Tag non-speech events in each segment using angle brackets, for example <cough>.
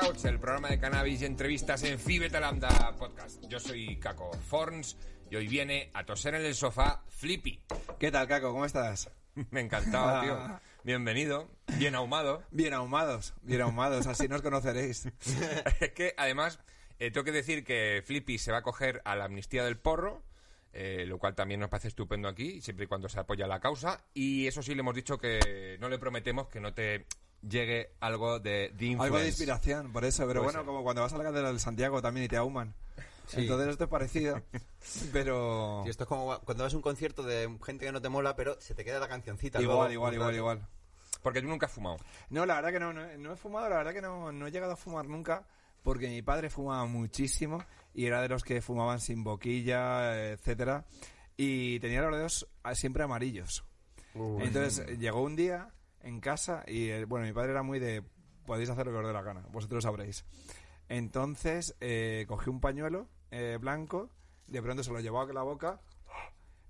Couch, el programa de cannabis y entrevistas en Fibeta Lambda Podcast. Yo soy Caco Forns y hoy viene a toser en el sofá Flippy. ¿Qué tal, Caco? ¿Cómo estás? <laughs> Me encantaba, tío. Bienvenido, bien ahumado. Bien ahumados, bien ahumados, así nos conoceréis. <laughs> es que además eh, tengo que decir que Flippy se va a coger a la amnistía del porro. eh, lo cual también nos parece estupendo aquí, siempre y cuando se apoya la causa. Y eso sí, le hemos dicho que no le prometemos que no te llegue algo de, de. Algo de inspiración, por eso. Pero Puede bueno, ser. como cuando vas a la catedral de Santiago también y te ahuman. Entonces esto es parecido. <laughs> Pero... Sí, esto es como cuando vas a un concierto de gente que no te mola, pero se te queda la cancioncita. Igual, luego, igual, igual, igual. Porque tú nunca has fumado. No, la verdad que no, no, he- no he fumado, la verdad que no, no he llegado a fumar nunca, porque mi padre fumaba muchísimo y era de los que fumaban sin boquilla, etcétera, y tenía los dedos siempre amarillos. Entonces eh, llegó un día en casa y, eh, bueno, mi padre era muy de, podéis hacer lo que os dé la gana, vosotros sabréis. Entonces eh, cogí un pañuelo eh, blanco, de pronto se lo llevó a la boca,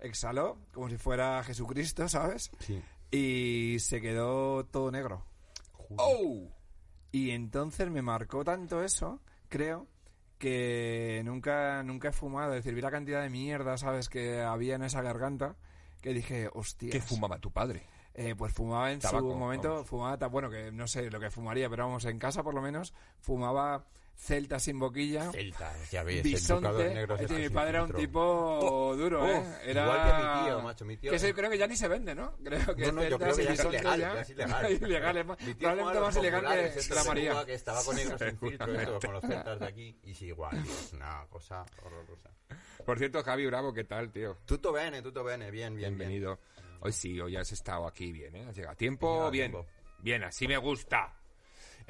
exhaló como si fuera Jesucristo, ¿sabes? Sí. Y se quedó todo negro. ¡Oh! Y entonces me marcó tanto eso, creo, que nunca, nunca he fumado. Es decir, vi la cantidad de mierda, ¿sabes?, que había en esa garganta, que dije, hostia. ¿Qué fumaba tu padre? Eh, pues fumaba en Tabaco, su momento, vamos. fumaba, bueno, que no sé lo que fumaría, pero vamos, en casa por lo menos, fumaba celta sin boquilla, Celta, ya ves, bisonte. negro mi padre era un tipo duro, ¿eh? uf, Era... igual que mi tío, macho, mi tío- Que ese creo que ya ni se vende, ¿no? <laughs> Creo que No, no, yo celtas creo que ya es bisonte ilegal, ya- ya es ilegal. <laughs> ilegal, es más- probablemente más ilegal que la María. Que estaba con negros sin <laughs> filtro, esto, con los celtas de aquí. Y sí, igual, tío, es una cosa horrorosa. Por cierto, Javi Bravo, ¿qué tal, tío? Tutto bene, tutto bene, bien, bien, bien. Bienvenido. Hoy sí, hoy has estado aquí bien, ¿eh? Has llegado a tiempo, bien. tiempo. Bien, así me gusta.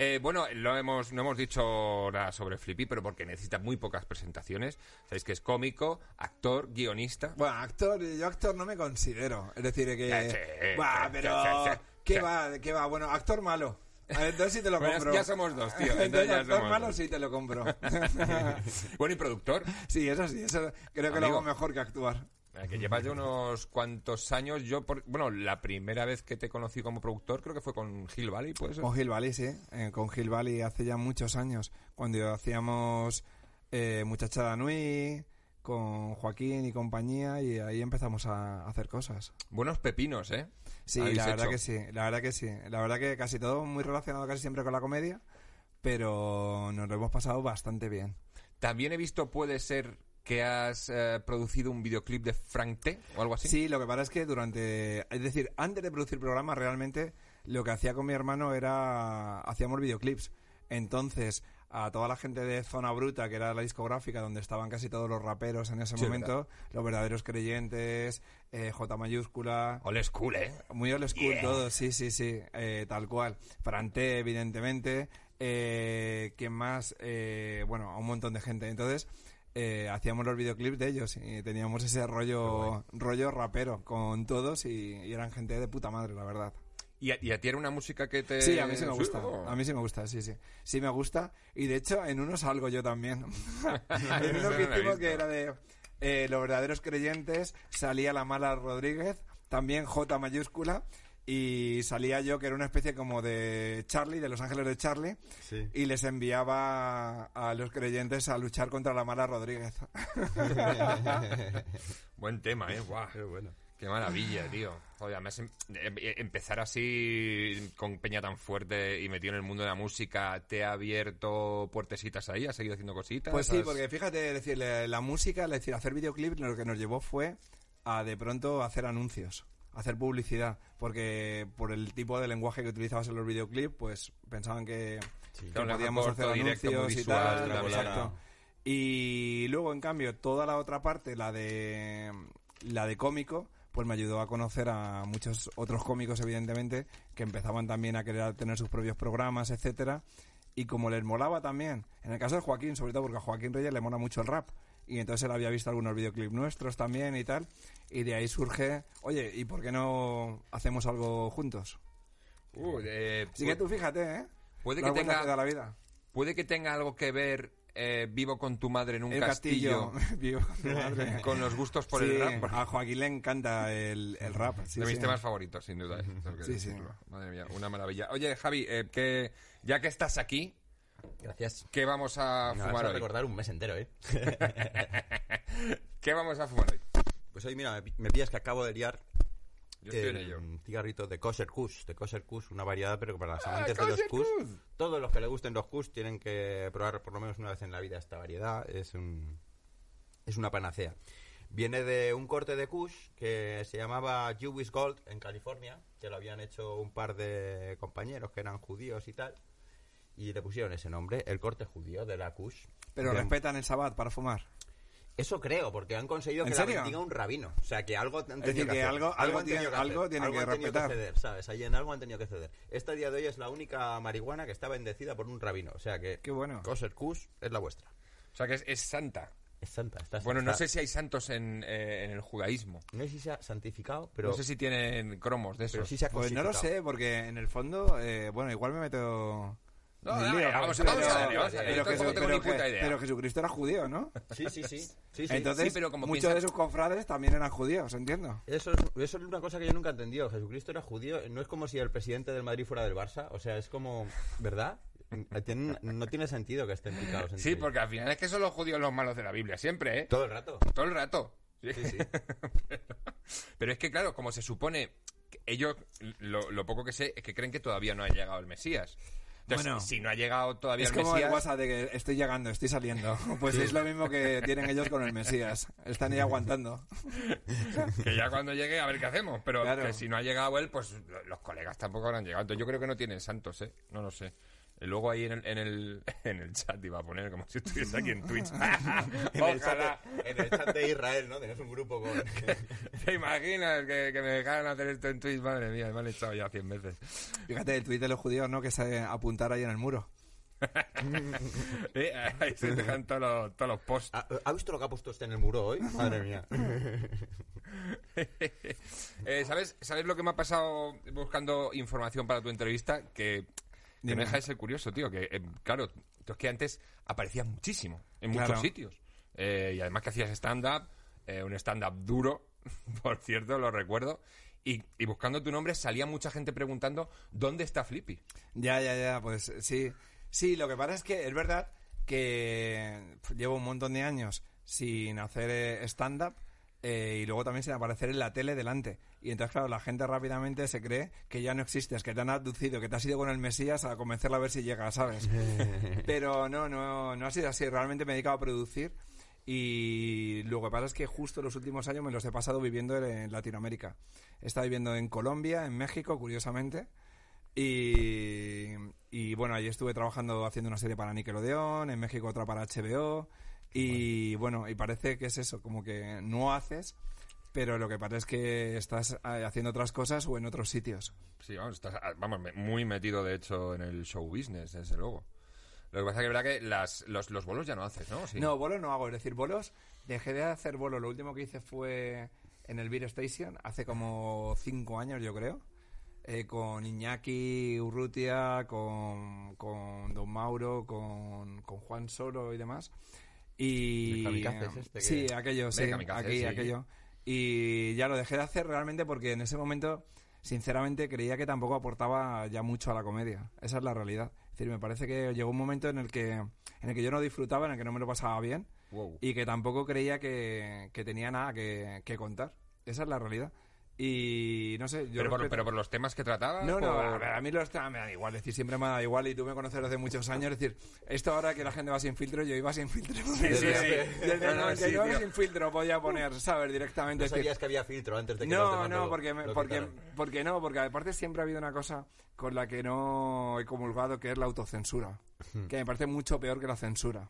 Eh, bueno, lo hemos, no hemos dicho nada sobre Flippy, pero porque necesita muy pocas presentaciones. Sabéis que es cómico, actor, guionista. Bueno, actor, yo actor no me considero. Es decir, que. Sí, Buah, sí, pero. sí. ¿Qué va? ¿Qué va? Bueno, actor malo. Entonces sí te lo Bueno, compro. ya somos dos, tío. <laughs> Entonces, Entonces ya actor somos malo dos. sí te lo compro. <laughs> Bueno, y productor. sí, eso sí, eso creo que lo hago mejor que actuar. Que llevas ya unos cuantos años. Yo, por- bueno, la primera vez que te conocí como productor creo que fue con Hill Valley, ¿puede ser? Con Gil Valley, sí. Eh, con Gil Valley hace ya muchos años. Cuando hacíamos eh, Muchachada Nui, con Joaquín y compañía, y ahí empezamos a hacer cosas. Buenos pepinos, ¿eh? Sí, la verdad hecho. que sí, la verdad que sí. La verdad que casi todo muy relacionado casi siempre con la comedia, pero nos lo hemos pasado bastante bien. También he visto, puede ser que has eh, producido un videoclip de Frank T o algo así. Sí, lo que pasa es que durante, es decir, antes de producir programas realmente lo que hacía con mi hermano era hacíamos videoclips. Entonces, a toda la gente de Zona Bruta, que era la discográfica donde estaban casi todos los raperos en ese Sí, momento, los verdaderos creyentes, eh, J mayúscula, Old school, ¿eh? Muy old school Yeah. todo, sí, sí, sí, eh, tal cual. Frante, evidentemente. Eh, ¿Quién más? Eh, bueno, a un montón de gente. Entonces, eh, hacíamos los videoclips de ellos y teníamos ese rollo, rollo rapero con todos y, y eran gente de puta madre, la verdad. ¿Y a, y a ti era una música que te... Sí, a mí sí me gusta. A mí sí me gusta, sí, sí. Sí me gusta. Y de hecho, en uno salgo yo también. <laughs> en uno que hicimos que era de eh, Los verdaderos creyentes, salía la mala Rodríguez, también J mayúscula. Y salía yo, que era una especie como de Charlie, de Los Ángeles de Charlie, Sí. y les enviaba a los creyentes a luchar contra la mala Rodríguez. <laughs> Buen tema, ¿eh? Guau. Qué bueno. Qué maravilla, tío. Joder, además em- em- empezar así con peña tan fuerte y metido en el mundo de la música, ¿te ha abierto puertecitas ahí? ¿Has seguido haciendo cositas? Pues sí, ¿Has- porque fíjate, decir, la, la música, es decir, hacer videoclips lo que nos llevó fue a de pronto hacer anuncios, hacer publicidad, porque por el tipo de lenguaje que utilizabas en los videoclips, pues pensaban que, que Claro, podíamos corto, hacer directo, anuncios y tal, exacto. Y luego, en cambio, toda la otra parte, la de la de cómico, pues me ayudó a conocer a muchos otros cómicos, evidentemente, que empezaban también a querer tener sus propios programas, etcétera. Y como les molaba también, en el caso de Joaquín, sobre todo porque a Joaquín Reyes le mola mucho el rap. Y entonces él había visto algunos videoclips nuestros también y tal. Y de ahí surge, oye, ¿y por qué no hacemos algo juntos? Uh, eh, Así que tú fíjate, ¿eh? Puede que tenga- la vida. Puede que tenga algo que ver eh, Vivo con tu madre en un el castillo, castillo. <laughs> Vivo con tu madre. <laughs> con los gustos por Sí, el rap. A Joaquín le encanta el, el rap. sí, de mis temas favoritos, sin duda. ¿eh? Sí, sí. decirlo. Madre mía, una maravilla. Oye, Javi, eh, que ya que estás aquí, Gracias. ¿Qué vamos a fumar a hoy? recordar un mes entero, ¿eh? <laughs> ¿Qué vamos a fumar hoy? Pues hoy, mira, me pi- me pillas que acabo de liar Yo estoy en el ello. cigarrito de Kosher Kush, de Kosher Kush, una variedad, pero para los Ah, amantes de los Kush. todos los que les gusten los Kush tienen que probar por lo menos una vez en la vida esta variedad. Es un es una panacea. Viene de un corte de Kush que se llamaba Jewish Gold en California, que lo habían hecho un par de compañeros que eran judíos y tal, y le pusieron ese nombre, el corte judío de la Kush. Pero De- respetan el Sabbat para fumar. Eso creo, porque han conseguido ¿En que serio? la bendiga un rabino. O sea, que algo han tenido decir, que hacer. algo- algo han tiene- tenido que algo hacer. tienen que han tenido respetar. ceder, ¿sabes? Ahí en algo han tenido que ceder. Esta día de hoy es la única marihuana que está bendecida por un rabino. O sea que... Qué bueno. Kosher Kush es la vuestra. O sea que es, es santa. Es santa. Está, Bueno, no sé si hay santos en, eh, en el judaísmo. No sé si se ha santificado, pero... no sé si tienen cromos de pero esos. sí se ha Pues no lo sé, porque en el fondo, eh, bueno, igual me meto... No, vamos, pero- vamos a darle, vamos a darle. pero Yo tampoco Jesu- tengo pero ni puta que- idea. Pero Jesucristo era judío, ¿no? Sí, sí, sí. sí, sí. Entonces, Sí, pero como muchos piensa- de sus confrades también eran judíos, entiendo. Eso es, eso es una cosa que yo nunca he entendido. Jesucristo era judío. No es como si el presidente del Madrid fuera del Barça. O sea, es como... ¿Verdad? No tiene sentido que estén picados Sí, ellos. porque al final es que son los judíos los malos de la Biblia, siempre, ¿eh? Todo el rato. Todo el rato. Sí. Sí, sí. <laughs> Pero es que, claro, como se supone, ellos, lo, lo poco que sé, es que creen que todavía no ha llegado el Mesías. Entonces, Bueno. si no ha llegado todavía Es el como el Mesías... WhatsApp de que estoy llegando, estoy saliendo. <laughs> Pues es lo mismo que tienen ellos con el Mesías. Están ahí aguantando. <laughs> Que ya cuando llegue a ver qué hacemos. Pero Claro. que si no ha llegado él, pues lo- los colegas tampoco habrán llegado. Entonces yo creo que no tienen santos, ¿eh? No lo sé. Y Luego ahí en el, en el, <laughs> en el chat iba a poner como si estuviese aquí en Twitch. <laughs> <laughs> En el, Ojalá. chat, en el chat de Israel, ¿no? Tienes un grupo con... ¿Te imaginas que, que me dejaran hacer esto en Twitch? Madre mía, me han echado ya cien veces. Fíjate, el tuit de los judíos, ¿no? Que se apuntar ahí en el muro. Eh, Ahí se dejan todos los, todos los posts. ¿Ha, ha visto lo que ha puesto este en el muro hoy? Madre mía. Eh, ¿sabes, ¿Sabes lo que me ha pasado buscando información para tu entrevista? Que, que me deja de ser curioso, tío. Que, eh, claro, tú es que antes aparecías muchísimo en Claro. muchos sitios. Eh, y además que hacías stand-up, eh, un stand-up duro, <laughs> por cierto, lo recuerdo. Y, y buscando tu nombre salía mucha gente preguntando ¿dónde está Flippy? Ya, ya, ya, pues sí. Sí, lo que pasa es que es verdad que llevo un montón de años sin hacer eh, stand-up eh, y luego también sin aparecer en la tele delante. Y entonces, claro, la gente rápidamente se cree que ya no existes, que te han abducido, que te has ido con el Mesías a convencerla a ver si llega, ¿sabes? <laughs> Pero no, no, no ha sido así. Realmente me he dedicado a producir y lo que pasa es que justo los últimos años me los he pasado viviendo en Latinoamérica. He estado viviendo en Colombia, en México, curiosamente. Y, y bueno, allí estuve trabajando haciendo una serie para Nickelodeon, en México otra para HBO. Y bueno, y parece que es eso, como que no haces, pero lo que pasa es que estás eh, haciendo otras cosas o en otros sitios. Sí, vamos, estás ah, vamos, muy metido, de hecho, en el show business, desde luego. Lo que pasa es que verdad que las, los, los bolos ya no haces, ¿no? Sí. No, bolos no hago. Es decir, bolos, dejé de hacer bolos. Lo último que hice fue en el Beer Station, hace como cinco años, yo creo. eh, con Iñaki Urrutia, con, con Don Mauro, con, con Juan Soro y demás. Y. El este que- Sí, aquello, sí. Aquí, sí. aquello. Y ya lo dejé de hacer realmente porque en ese momento, sinceramente, creía que tampoco aportaba ya mucho a la comedia. Esa es la realidad. Es decir, me parece que llegó un momento en el que, en el que yo no disfrutaba, en el que no me lo pasaba bien Wow. y que tampoco creía que, que tenía nada que, que contar. Esa es la realidad. Y no sé, yo pero, por, respeto- pero por los temas que trataba. no, no, por- a, ver, a mí los temas me dan igual, es decir, siempre me da igual y tú me conoces desde muchos años, es decir, esto ahora que la gente va sin filtro, yo iba sin filtro. sí, sí. Desde el No, no, sí, 99 tío. sin filtro podía poner, ¿sabes? Directamente. No sabías que había filtro antes de que no, no, lo- porque, me- lo porque, porque no, porque aparte siempre ha habido una cosa con la que no he comulgado, que es la autocensura, Hmm. que me parece mucho peor que la censura.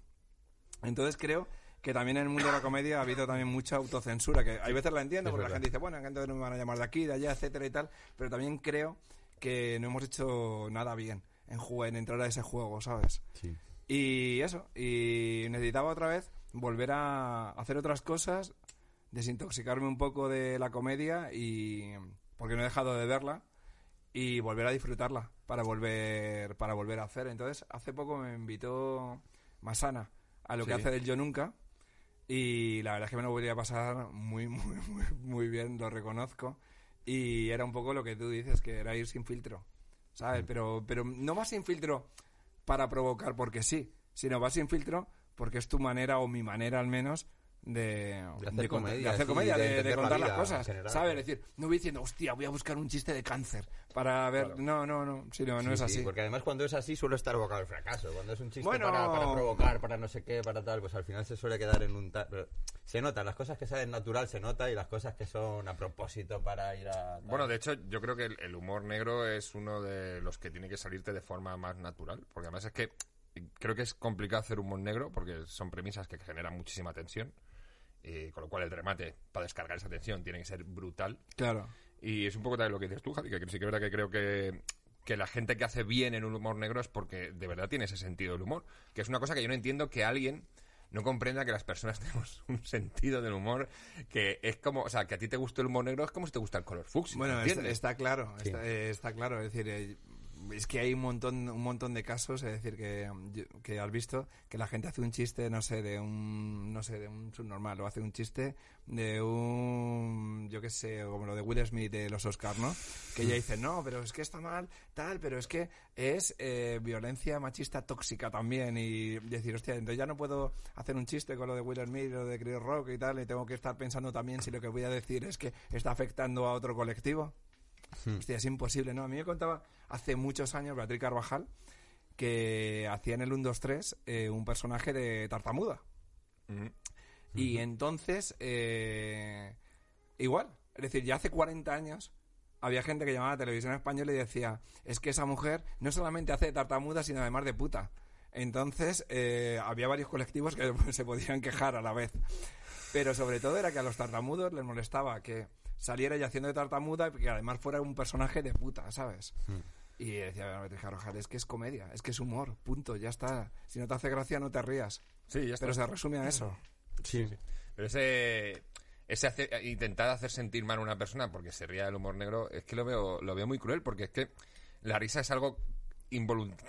Entonces creo que también en el mundo de la comedia ha habido también mucha autocensura, que hay veces la entiendo, Es porque la gente dice, bueno, entonces no me van a llamar de aquí, de allá, etcétera y tal, pero también creo que no hemos hecho nada bien en, jugar, en entrar a ese juego, ¿sabes? Sí. Y eso, y necesitaba otra vez volver a hacer otras cosas, desintoxicarme un poco de la comedia y porque no he dejado de verla y volver a disfrutarla para volver para volver a hacer. Entonces, hace poco me invitó Masana a lo que hace del Yo Nunca y la verdad es que me lo volvería a pasar muy <laughs> muy muy muy bien, lo reconozco y era un poco lo que tú dices, que era ir sin filtro. ¿Sabes? Pero pero no más sin filtro para provocar porque sí, sino va sin filtro porque es tu manera o mi manera al menos de, De hacer comedia, de, hacer sí, comedia, de de, de entender la contar las cosas, general. ¿sabes? Es decir, no voy diciendo, hostia, voy a buscar un chiste de cáncer para ver, no, no, no, sí, no, es sí, así. porque además cuando es así suele estar abocado al fracaso. Cuando es un chiste Bueno. para, para provocar, para no sé qué, para tal, pues al final se suele quedar en un... ta- pero se nota, las cosas que salen natural se nota y las cosas que son a propósito para ir a... tal. Bueno, de hecho, yo creo que el, el humor negro es uno de los que tiene que salirte de forma más natural. Porque además es que creo que es complicado hacer humor negro porque son premisas que generan muchísima tensión. Y con lo cual el remate para descargar esa tensión tiene que ser brutal. Claro. Y es un poco también lo que dices tú, Javi, que sí que es verdad que creo que, que la gente que hace bien en un humor negro es porque de verdad tiene ese sentido del humor. Que es una cosa que yo no entiendo que alguien no comprenda que las personas <laughs> tenemos un sentido del humor que es como, o sea, que a ti te guste el humor negro es como si te gusta el color fucsia. Bueno, está, está claro, Sí. está, eh, está claro. Es decir, eh, es que hay un montón, un montón de casos, es decir, que, que has visto que la gente hace un chiste, no sé, de un, no sé, de un subnormal, o hace un chiste de un, yo qué sé, como lo de Will Smith de los Oscars, ¿no? Que ella dice, no, pero es que está mal, tal, pero es que es eh, violencia machista tóxica también y decir, hostia, entonces ya no puedo hacer un chiste con lo de Will Smith, lo de Chris Rock y tal, y tengo que estar pensando también si lo que voy a decir es que está afectando a otro colectivo. Hostia, es imposible, ¿no? A mí me contaba hace muchos años Beatriz Carvajal que hacía en el 1, 2, 3 eh, un personaje de tartamuda. Ujú. Y entonces, eh, igual, es decir, ya hace 40 años había gente que llamaba a la televisión española y decía, es que esa mujer no solamente hace de tartamuda, sino además de puta. Entonces, eh, había varios colectivos que <laughs> se podían quejar a la vez. Pero sobre todo era que a los tartamudos les molestaba que saliera ella haciendo de tartamuda y que además fuera un personaje de puta, ¿sabes? Y decía Beatriz Carvajal, es que es comedia, es que es humor, punto, ya está. Si no te hace gracia, no te rías. Sí, ya está. Pero se resume a eso. Sí. Pero ese, ese hace- intentar hacer sentir mal a una persona porque se ría del humor negro, es que lo veo, lo veo muy cruel, porque es que la risa es algo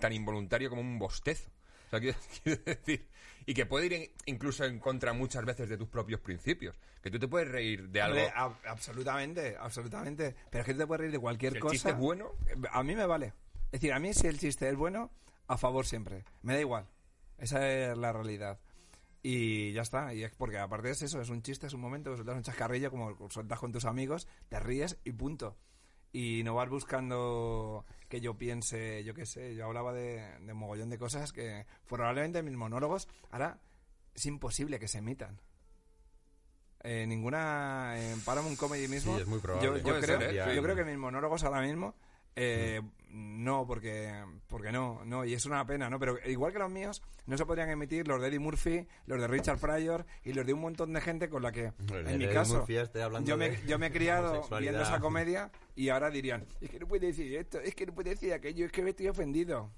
tan involuntario como un bostezo. O sea, <laughs> quiero, decir, y que puede ir en- incluso en contra muchas veces de tus propios principios. Que tú te puedes reír de algo. Ab- absolutamente, absolutamente. Pero es que tú te puedes reír de cualquier Si el cosa. chiste es bueno. A mí me vale. Es decir, a mí si el chiste es bueno, a favor siempre. Me da igual. Esa es la realidad. Y ya está. Y es porque aparte es eso, es un chiste, es un momento, sueltas un chascarrillo como sueltas con tus amigos, te ríes y punto. Y no vas buscando que yo piense, yo qué sé, yo hablaba de, de mogollón de cosas que probablemente mis monólogos ahora es imposible que se emitan. Eh, ninguna en Paramount Comedy mismo. Sí, es muy probable. Yo, yo creo, ser, ¿eh? yo creo que mis monólogos ahora mismo eh, no, porque, porque no, no, y es una pena, ¿no? Pero igual que los míos, no se podrían emitir los de Eddie Murphy, los de Richard Pryor y los de un montón de gente con la que, de en mi Eddie caso, yo me, yo me he criado viendo esa comedia y ahora dirían, es que no puede decir esto, es que no puede decir aquello, es que me estoy ofendido.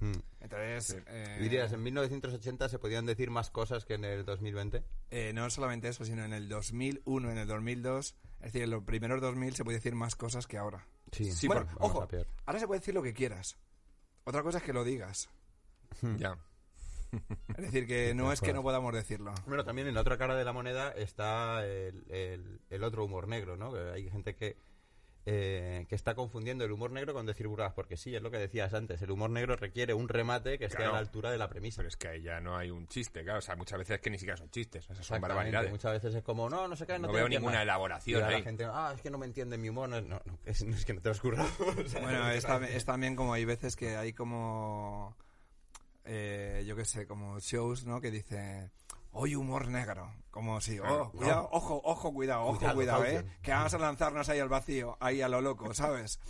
Hmm. Entonces, eh, ¿Y dirías, en 1980 se podían decir más cosas que en el 2020? eh, no solamente eso, sino en el 2001, en el 2002, es decir, en los primeros 2000 se puede decir más cosas que ahora. Sí, Sí, bueno, por- ojo, ahora se puede decir lo que quieras. Otra cosa es que lo digas. Ya. Es decir, que <laughs> no es que no podamos decirlo. Bueno, también en la otra cara de la moneda está el, el- el otro humor negro, ¿no? Que hay gente que, eh, que está confundiendo el humor negro con decir burradas, porque sí, es lo que decías antes, el humor negro requiere un remate que esté Claro. a la altura de la premisa. Pero es que ahí ya no hay un chiste, claro. O sea, muchas veces es que ni siquiera son chistes. Esas son barbaridades. Muchas veces es como, no, no sé qué, no, veo ninguna elaboración Y a la ahí. gente, ah, es que no me entiende mi humor. No, no, no, es, no es que no te lo has currado. <laughs> O sea, Bueno, es, tam- es también como hay veces que hay como, eh, yo qué sé, como shows, ¿no? Que dice, hoy humor negro. Como si, oh, cuidado, ojo, ojo, cuidado, ojo, Cuidado, cuidado, ¿eh? Que vamos a lanzarnos ahí al vacío, ahí a lo loco, <laughs> ¿sabes?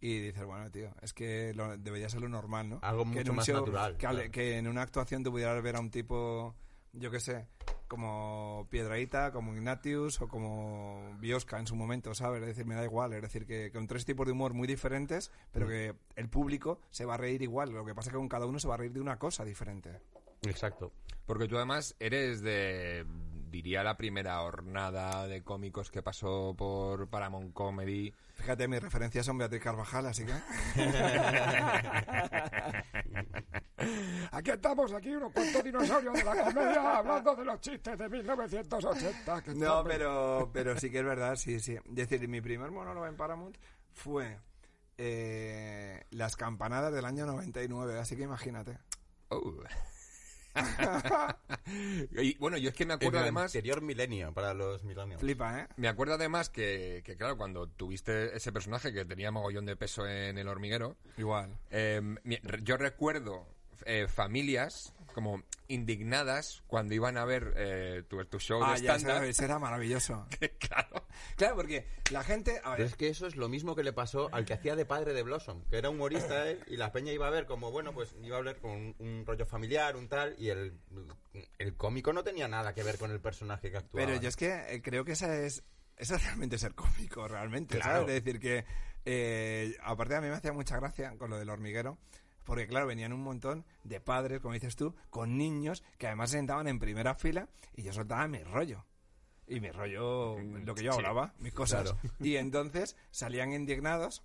Y dices, bueno, tío, es que lo- debería ser lo normal, ¿no? Algo que en mucho un más show- natural, Que, claro. que en una actuación tú pudieras ver a un tipo, yo qué sé, como Piedraíta, como Ignatius o como Biosca en su momento, ¿sabes? Es decir, me da igual. Es decir, que con tres tipos de humor muy diferentes, pero que el público se va a reír igual. Lo que pasa es que con cada uno se va a reír de una cosa diferente. Exacto. Porque tú además eres de, diría, la primera hornada de cómicos que pasó por Paramount Comedy. Fíjate, mis referencias son Beatriz Carvajal, así que... <laughs> Aquí estamos, aquí unos cuantos dinosaurios de la comedia hablando de los chistes de 1980. que No, pero, pero sí que es verdad, sí, sí. Es decir, mi primer monólogo en Paramount fue eh, las campanadas del año 99, así que imagínate. Oh. <laughs> y bueno, yo es que me acuerdo el además... anterior milenio para los millennials. Flipa, ¿eh? Me acuerdo además que, que, claro, cuando tuviste ese personaje que tenía mogollón de peso en el hormiguero, Igual. eh, mi- yo recuerdo eh, familias como indignadas cuando iban a ver eh, tu, tu show Ah, de ya, ese era maravilloso. <laughs> claro. Claro, porque la gente... A Pero ver, es que eso es lo mismo que le pasó al que hacía de padre de Blossom, que era humorista él, <laughs> y la peña iba a ver como, bueno, pues iba a hablar con un, un rollo familiar, un tal, y el, el cómico no tenía nada que ver con el personaje que actuaba. Pero yo es que eh, creo que esa es, esa es realmente ser cómico, realmente, Claro. ¿sabes? Es decir, que eh, aparte a mí me hacía mucha gracia con lo del hormiguero, porque claro, venían un montón de padres, como dices tú, con niños que además se sentaban en primera fila y yo soltaba mi rollo. Y mi rollo, lo que yo sí. hablaba, mis cosas. Claro. Y entonces salían indignados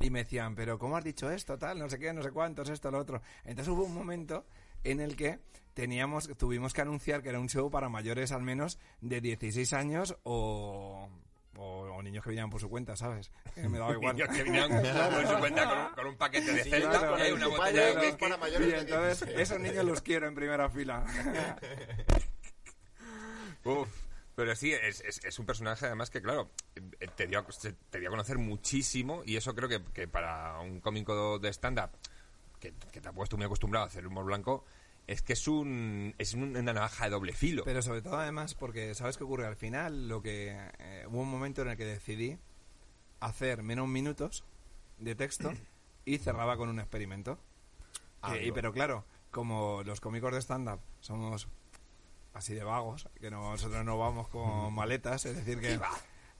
y me decían, pero ¿cómo has dicho esto? Tal, no sé qué, no sé cuántos, esto, lo otro. Entonces hubo un momento en el que teníamos, tuvimos que anunciar que era un show para mayores al menos de 16 años o, o, o niños que venían por su cuenta, ¿sabes? <laughs> Me daba igual. Niños que <laughs> por su cuenta con un, con un paquete de Celta claro. y hay una Tu botella padre de es whisky. para mayores Y de entonces 16. esos niños los quiero en primera fila. <laughs> Uf, pero sí, es, es, es un personaje además que, claro, eh, te dio, te dio a conocer muchísimo y eso creo que, que para un cómico de stand-up que, que te ha puesto muy acostumbrado a hacer humor blanco, es que es un es un- una navaja de doble filo. Pero sobre todo además porque, ¿sabes qué ocurre? Al final lo que eh, hubo un momento en el que decidí hacer menos minutos de texto y cerraba con un experimento. Ah, pero claro, como los cómicos de stand-up somos así de vagos, que no- nosotros no vamos con <laughs> maletas, es decir que...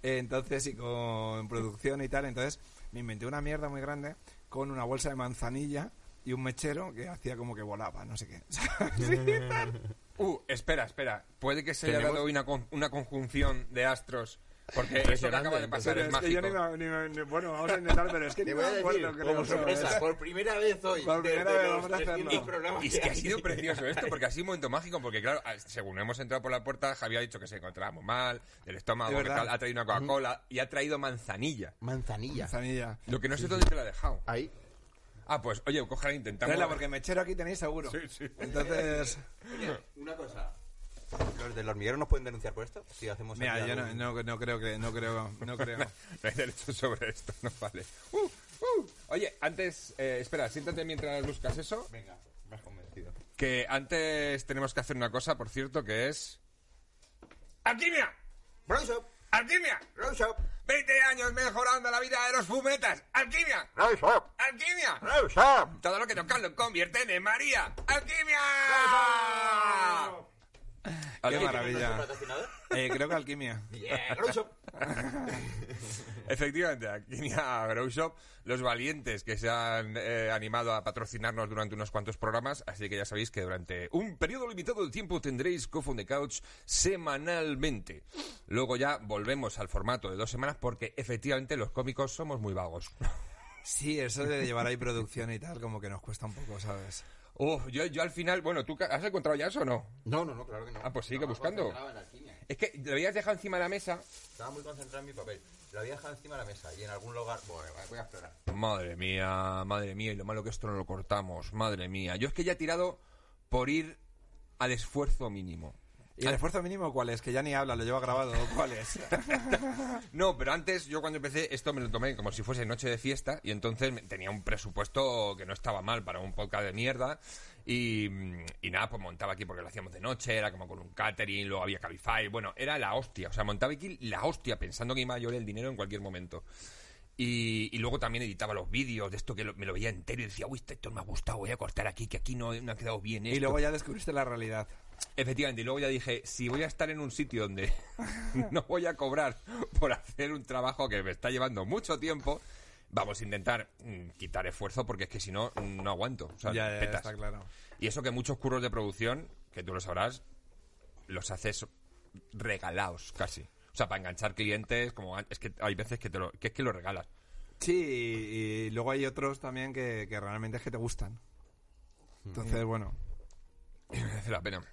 eh, entonces, y con producción y tal, entonces me inventé una mierda muy grande con una bolsa de manzanilla y un mechero que hacía como que volaba, no sé qué. <laughs> Uh, espera, espera. Puede que se haya dado una, con- una conjunción de astros. Porque eso que acaba de pasar es es que yo mágico. ni me- ni me- ni- bueno, vamos a intentar, pero es que Te ni voy a decir, acuerdo, creo, como sorpresa, por <laughs> primera vez hoy, Por primera vez vamos a hacerlo. 300 programas Y es que ha sido precioso <laughs> esto, porque ha sido un momento mágico, porque claro, a- según hemos entrado por la puerta, Javier ha dicho que se encontraba muy mal, del estómago, que ha traído una Coca-Cola y ha traído manzanilla. Manzanilla. Manzanilla. Lo que no sé dónde te la ha dejado. Ahí. Ah, pues, oye, cogerla, intentamos. Traedla, porque mechero aquí tenéis seguro. Sí, sí. Entonces, Oye, una cosa. ¿Los del hormiguero nos pueden denunciar por esto? Si hacemos mira, yo no, no, no creo que, no creo, no <laughs> creo. No hay derecho sobre esto, no vale. Uh, uh. Oye, antes, eh, espera, siéntate mientras buscas eso. Venga, me has convencido. Que antes tenemos que hacer una cosa, por cierto, que es. ¡Alquimia! Row Shop, ¡Alquimia! Row Shop, 20 años mejorando la vida de los fumetas. ¡Alquimia! ¡Alquimia! Todo lo que tocan lo convierten en María. ¡Alquimia! Qué maravilla. patrocinador? Eh, creo que alquimia. <laughs> Yeah, Row Shop. <laughs> Efectivamente, Alquimia Grow Shop, los valientes que se han eh, animado a patrocinarnos durante unos cuantos programas, así que ya sabéis que durante un periodo limitado de tiempo tendréis Cough on the Couch semanalmente. Luego ya volvemos al formato de dos semanas porque efectivamente los cómicos somos muy vagos. Sí, eso de llevar ahí producción y tal, como que nos cuesta un poco, ¿sabes? Oh, yo, yo al final, bueno, ¿tú has encontrado ya eso o no? No, no, no, claro que no. Ah, pues sigue Estaba buscando. concentrado en la alquimia. Es que lo habías dejado encima de la mesa. Estaba muy concentrado en mi papel. Lo había dejado encima de la mesa y en algún lugar... Bueno, voy a explorar. Madre mía, madre mía, y lo malo que esto no lo cortamos, madre mía. Yo es que ya he tirado por ir al esfuerzo mínimo. ¿Y el esfuerzo mínimo cuál es? Que ya ni habla, lo lleva grabado. ¿Cuál es? <laughs> No, pero antes yo cuando empecé esto me lo tomé como si fuese noche de fiesta y entonces tenía un presupuesto que no estaba mal para un podcast de mierda y, y nada, pues montaba aquí porque lo hacíamos de noche, era como con un catering, luego había Cabify, bueno, era la hostia, o sea, montaba aquí la hostia pensando que iba a llorar el dinero en cualquier momento. Y, y luego también editaba los vídeos de esto que lo- me lo veía entero y decía, uy, esto me ha gustado, voy a cortar aquí, que aquí no, no ha quedado bien esto. Y luego ya descubriste la realidad. Efectivamente, y luego ya dije, si voy a estar en un sitio donde <laughs> no voy a cobrar por hacer un trabajo que me está llevando mucho tiempo, vamos a intentar mm, quitar esfuerzo porque es que si no, mm, no aguanto. O sea, ya, ya, petas. está claro. Y eso que muchos curros de producción, que tú lo sabrás, los haces regalados casi. O sea, para enganchar clientes, como es que hay veces que, te lo, que es que lo regalas. Sí, y, y luego hay otros también que, que realmente es que te gustan. Entonces, bueno. <laughs> Merece la pena.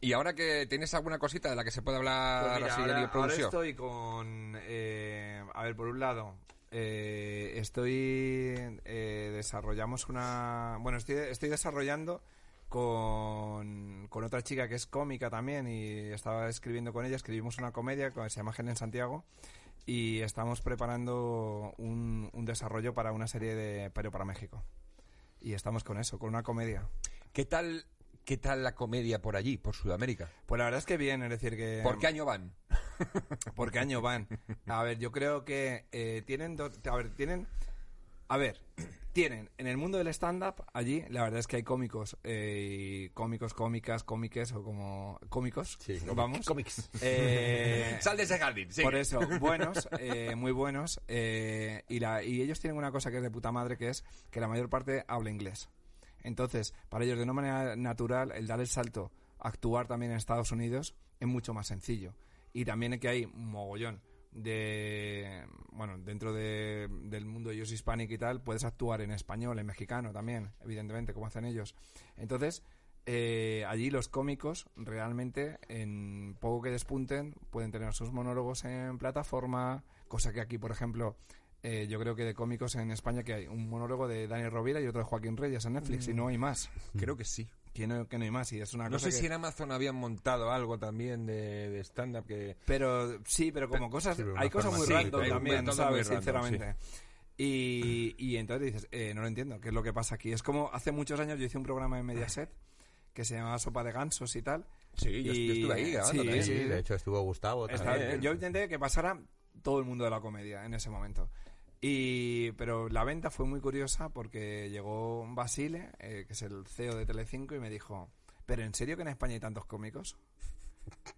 Y ahora que tienes alguna cosita de la que se puede hablar Pues mira, así de ahora, nivel ahora estoy con... eh, a ver, por un lado, eh, estoy eh, desarrollamos una bueno estoy, estoy desarrollando con, con otra chica que es cómica también y estaba escribiendo con ella escribimos una comedia que se llama Gen en Santiago y estamos preparando un, un desarrollo para una serie de pero para México. Y estamos con eso con una comedia. ¿Qué tal, ¿Qué tal la comedia por allí, por Sudamérica? pues la verdad es que bien es decir que ¿Por qué año van? <laughs> ¿Por qué año van? A ver, yo creo que eh, tienen... do- a ver, tienen... A ver, <clears throat> tienen en el mundo del stand-up, allí, la verdad es que hay cómicos, eh, cómicos, cómicas, cómiques o como... Cómicos, Sí, vamos. cómics. Eh, <laughs> Sal de ese jardín, sigue. por eso, buenos, eh, muy buenos. eh, y, la, y ellos tienen una cosa que es de puta madre, que es que la mayor parte habla inglés. Entonces, para ellos, de una manera natural, el dar el salto a actuar también en Estados Unidos es mucho más sencillo. Y también que hay un mogollón de... Bueno, dentro de- del mundo ellos hispánico y tal, puedes actuar en español, en mexicano también, evidentemente, como hacen ellos. Entonces, eh, allí los cómicos realmente en poco que despunten pueden tener sus monólogos en plataforma, cosa que aquí, por ejemplo, eh, yo creo que de cómicos en España que hay un monólogo de Daniel Rovira y otro de Joaquín Reyes en Netflix y no hay más. Creo que sí. Que no, que no hay más y es una No cosa sé que- si en Amazon habían montado algo también de, de stand-up que... Pero sí, pero como cosas, sí, pero hay cosas muy así, random también, ¿sabes? random, Sinceramente. Y, y entonces dices, eh, no lo entiendo, ¿qué es lo que pasa aquí? Es como hace muchos años yo hice un programa en Mediaset que se llamaba Sopa de Gansos y tal. Sí, yo, yo Y- estuve ahí grabando sí, también. Sí, sí. de hecho estuvo Gustavo. También. yo intenté que pasara todo el mundo de la comedia en ese momento. Y, pero la venta fue muy curiosa porque llegó Basile, eh, que es el CEO de Telecinco, y me dijo, ¿pero en serio que en España hay tantos cómicos?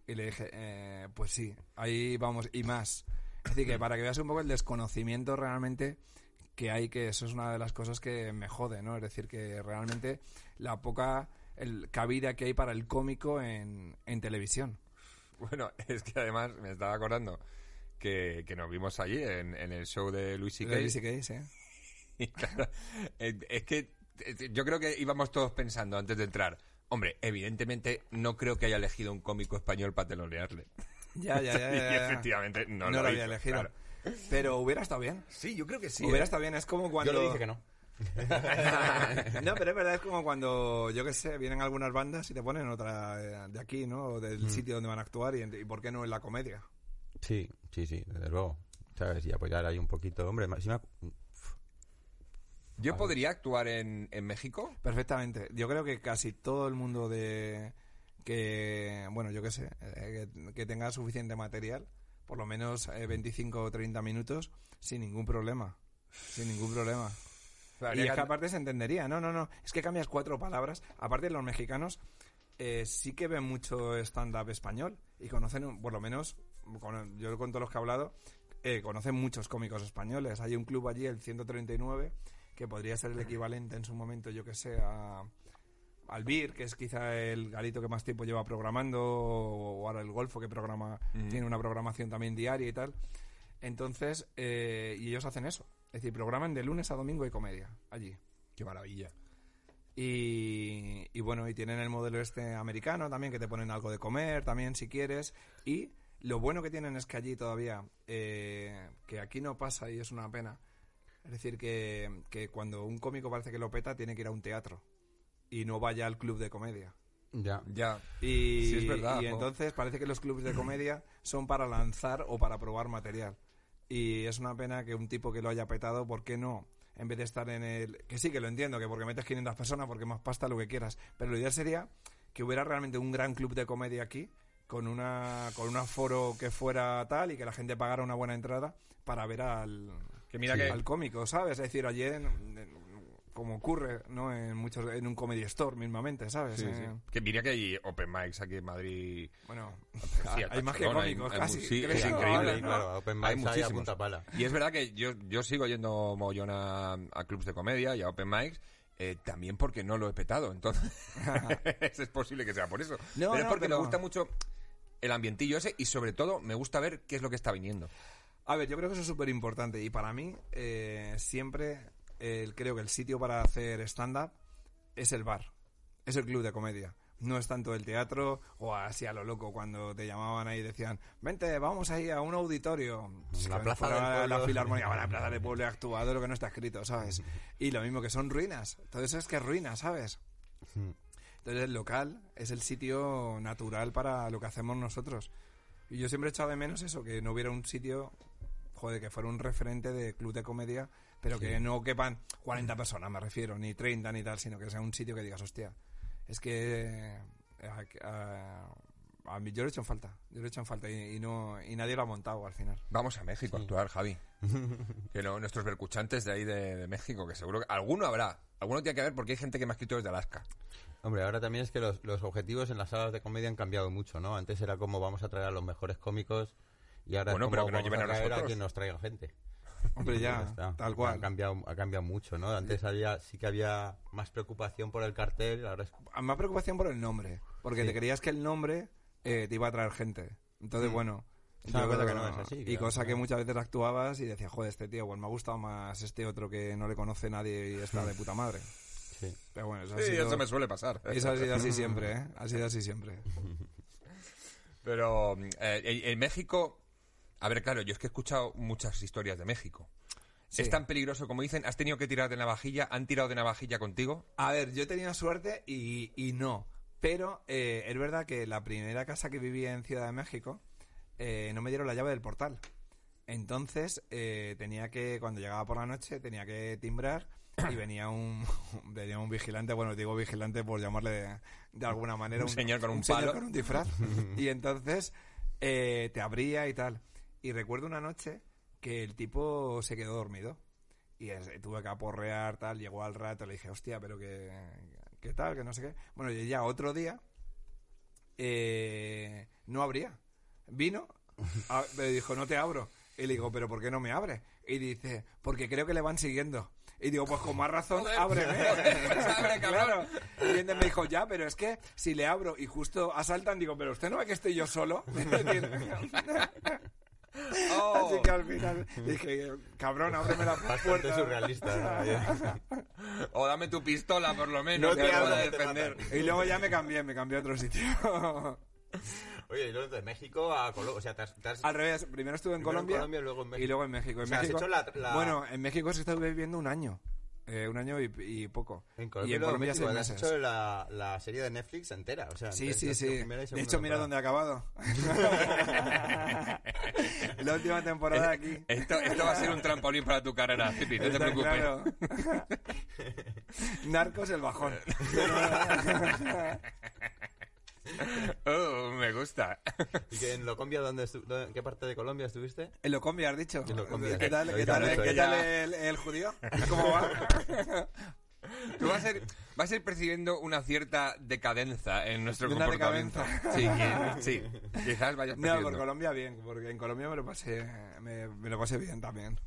Y le dije, eh, pues sí, ahí vamos, y más. Es decir, que para que veas un poco el desconocimiento realmente que hay, que eso es una de las cosas que me jode, ¿no? Es decir, que realmente la poca el, cabida que hay para el cómico en, en televisión. Bueno, <laughs> es que además me estaba acordando que, que nos vimos allí en, en el show de Luis De C.K. Luis. <laughs> Y claro, es que yo creo que íbamos todos pensando antes de entrar. Hombre, evidentemente no creo que haya elegido un cómico español para telonearle. Ya, ya, ya. <laughs> y ya, ya. efectivamente no, no, lo, lo había hizo, elegido. claro. Pero hubiera estado bien. Sí, yo creo que sí. hubiera ¿eh? estado bien. Es como cuando. Yo le dije que no. <laughs> no, pero es verdad, es como cuando, yo qué sé, vienen algunas bandas y te ponen otra eh, de aquí, ¿no? O del sitio donde van a actuar y, y ¿por qué no en la comedia? Sí, sí, sí, desde luego. ¿Sabes? Y apoyar ahí un poquito. Hombre, si me... Yo podría actuar en, en México. Perfectamente. Yo creo que casi todo el mundo de. que. bueno, yo qué sé, eh, que, que tenga suficiente material, por lo menos eh, 25 o 30 minutos, sin ningún problema. Sin ningún problema. Y es que aparte se entendería, no, no, no, es que cambias cuatro palabras. Aparte los mexicanos eh, sí que ven mucho stand-up español y conocen, un- por lo menos, con- yo con todos los que he hablado, eh, conocen muchos cómicos españoles. Hay un club allí, el 139, que podría ser el equivalente en su momento, yo que sé, a, al BIR, que es quizá el galito que más tiempo lleva programando, o ahora el Golfo, que programa, tiene una programación también diaria y tal. Entonces, eh, y ellos hacen eso. Es decir, programan de lunes a domingo y comedia allí. Qué maravilla. Y, y bueno, y tienen el modelo este americano también, que te ponen algo de comer también si quieres. Y lo bueno que tienen es que allí todavía, eh, que aquí no pasa y es una pena. Es decir, que, que cuando un cómico parece que lo peta, tiene que ir a un teatro. Y no vaya al club de comedia. Ya. Ya. Y, Sí, es verdad, y entonces parece que los clubes de <clears throat> comedia son para lanzar o para probar material. Y es una pena que un tipo que lo haya petado, ¿por qué no? En vez de estar en el... Que sí, que lo entiendo, que porque metes 500 personas, porque más pasta, lo que quieras. Pero lo ideal sería que hubiera realmente un gran club de comedia aquí, con una con un aforo que fuera tal y que la gente pagara una buena entrada para ver al, Que mira Sí. que... al cómico, ¿sabes? Es decir, allí, en- en- como ocurre, ¿no? En muchos en un comedy store mismamente, ¿sabes? Sí, Eh, sí. Que mira que hay open mics aquí en Madrid. Bueno, Sí, hay más que cómicos hay casi. sí, es increíble, claro, Open Hay Mics hay a muchísimos. punta pala. Y es verdad que yo, yo sigo yendo mogollón a, a clubs de comedia y a open mics. eh, también porque no lo he petado, entonces <laughs> <laughs> es posible que sea por eso. No, pero es porque pero- me gusta mucho el ambientillo ese y sobre todo me gusta ver qué es lo que está viniendo. A ver, yo creo que eso es súper importante. Y para mí, eh, siempre eh, creo que el sitio para hacer stand-up es el bar. Es el club de comedia. No es tanto el teatro o así a lo loco cuando te llamaban ahí y decían, vente, vamos ahí a un auditorio. La Que plaza del la pueblo. filarmonía, va a la plaza del <laughs> pueblo de lo que no está escrito, ¿sabes? Y lo mismo que son ruinas. Entonces es que es ruina, ¿sabes? Entonces el local es el sitio natural para lo que hacemos nosotros. Y yo siempre he echado de menos eso, que no hubiera un sitio, joder, que fuera un referente de club de comedia, pero que no quepan 40 personas, me refiero, ni 30 ni tal, sino que sea un sitio que digas, hostia, es que eh, a, a- a mí yo lo he hecho en falta, yo lo he hecho en falta y, y no y nadie lo ha montado al final. Vamos a México a actuar, Javi. <laughs> que no, nuestros percuchantes de ahí de, de México, que seguro que alguno habrá. Alguno tiene que haber porque hay gente que me ha escrito desde Alaska. Hombre, ahora también es que los, los objetivos en las salas de comedia han cambiado mucho, ¿no? Antes era como vamos a traer a los mejores cómicos y ahora Bueno, es pero como que nos vamos lleven a traer nosotros. quien nos traiga gente. Hombre, ya, está. tal Ha cual. cambiado, ha cambiado mucho, ¿no? Antes había, sí que había más preocupación por el cartel, ahora es... Más preocupación por el nombre, porque Sí. te creías que el nombre eh, te iba a traer gente. Entonces, bueno. Dan cuenta que no es así, y cosa que muchas veces actuabas y decías, joder, este tío, pues me ha gustado más este otro que no le conoce nadie y está de puta madre. Sí. Pero bueno, eso ha, Sí, sido, eso me suele pasar. eso ha sido así siempre, ¿eh? Ha sido así siempre. Pero eh, en, México, a ver, claro, yo es que he escuchado muchas historias de México. Sí. ¿Es tan peligroso como dicen? ¿Has tenido que tirar de navajilla? ¿Han tirado de navajilla contigo? A ver, yo he tenido suerte y, y no. Pero eh, es verdad que la primera casa que viví en Ciudad de México eh, no me dieron la llave del portal. Entonces eh, tenía que, cuando llegaba por la noche, tenía que timbrar y venía un, <laughs> venía un vigilante, bueno, digo vigilante por llamarle de, de alguna manera. Un señor con un señor palo. con un disfraz. <laughs> y entonces eh, te abría y tal. Y recuerdo una noche que el tipo se quedó dormido. Y es- tuve que aporrear, tal, llegó al rato, le dije, hostia, pero que, ¿qué tal? Que no sé qué. Bueno, y ya otro día, eh, no abría. Vino, a- me dijo, no te abro. Y le digo, ¿pero por qué no me abre? Y dice, porque creo que le van siguiendo. Y digo, pues con más razón, ábreme. pues <laughs> abre, cabrón. Claro. Y entonces me dijo, ya, pero es que si le abro y justo asaltan, digo, pero usted no ve que estoy yo solo. <laughs> <laughs> Oh. Así que al final dije, cabrón, ábreme la Bastante puerta. surrealista. ¿no? O dame tu pistola, por lo menos, No que te me abro, pueda que te defender. Y luego ya me cambié, me cambié a otro sitio. Oye, y luego de México a Colombia, o sea, te has- te has- Al revés, primero estuve en Primero en Colombia, Colombia y luego en México. y luego en México. En O sea, has México hecho la- la- Bueno, en México se estuve viviendo un año. Eh, un año y, y poco. En y Colombia, en luego Colombia México, seis has hecho la, la serie de Netflix entera. O sea, Sí, sí, la sí. y De hecho, mira temporada. dónde ha acabado. <laughs> la última temporada aquí. Esto, esto va a ser un trampolín para tu carrera, Zipi, no te Está preocupes. claro. <laughs> Narcos el bajón. <laughs> <laughs> Oh, me gusta. ¿Y que en Locombia, ¿dónde dónde- ¿en qué parte de Colombia estuviste? En Locombia, has dicho. En Locombia. ¿Qué tal, qué tal, qué tal el, el judío? ¿Cómo va? <laughs> Tú vas a ir, vas a ir percibiendo una cierta decadencia en nuestro Una comportamiento. Sí, sí, quizás vayas No, percibiendo. por Colombia bien, porque en Colombia me lo pasé, me, me lo pasé bien también.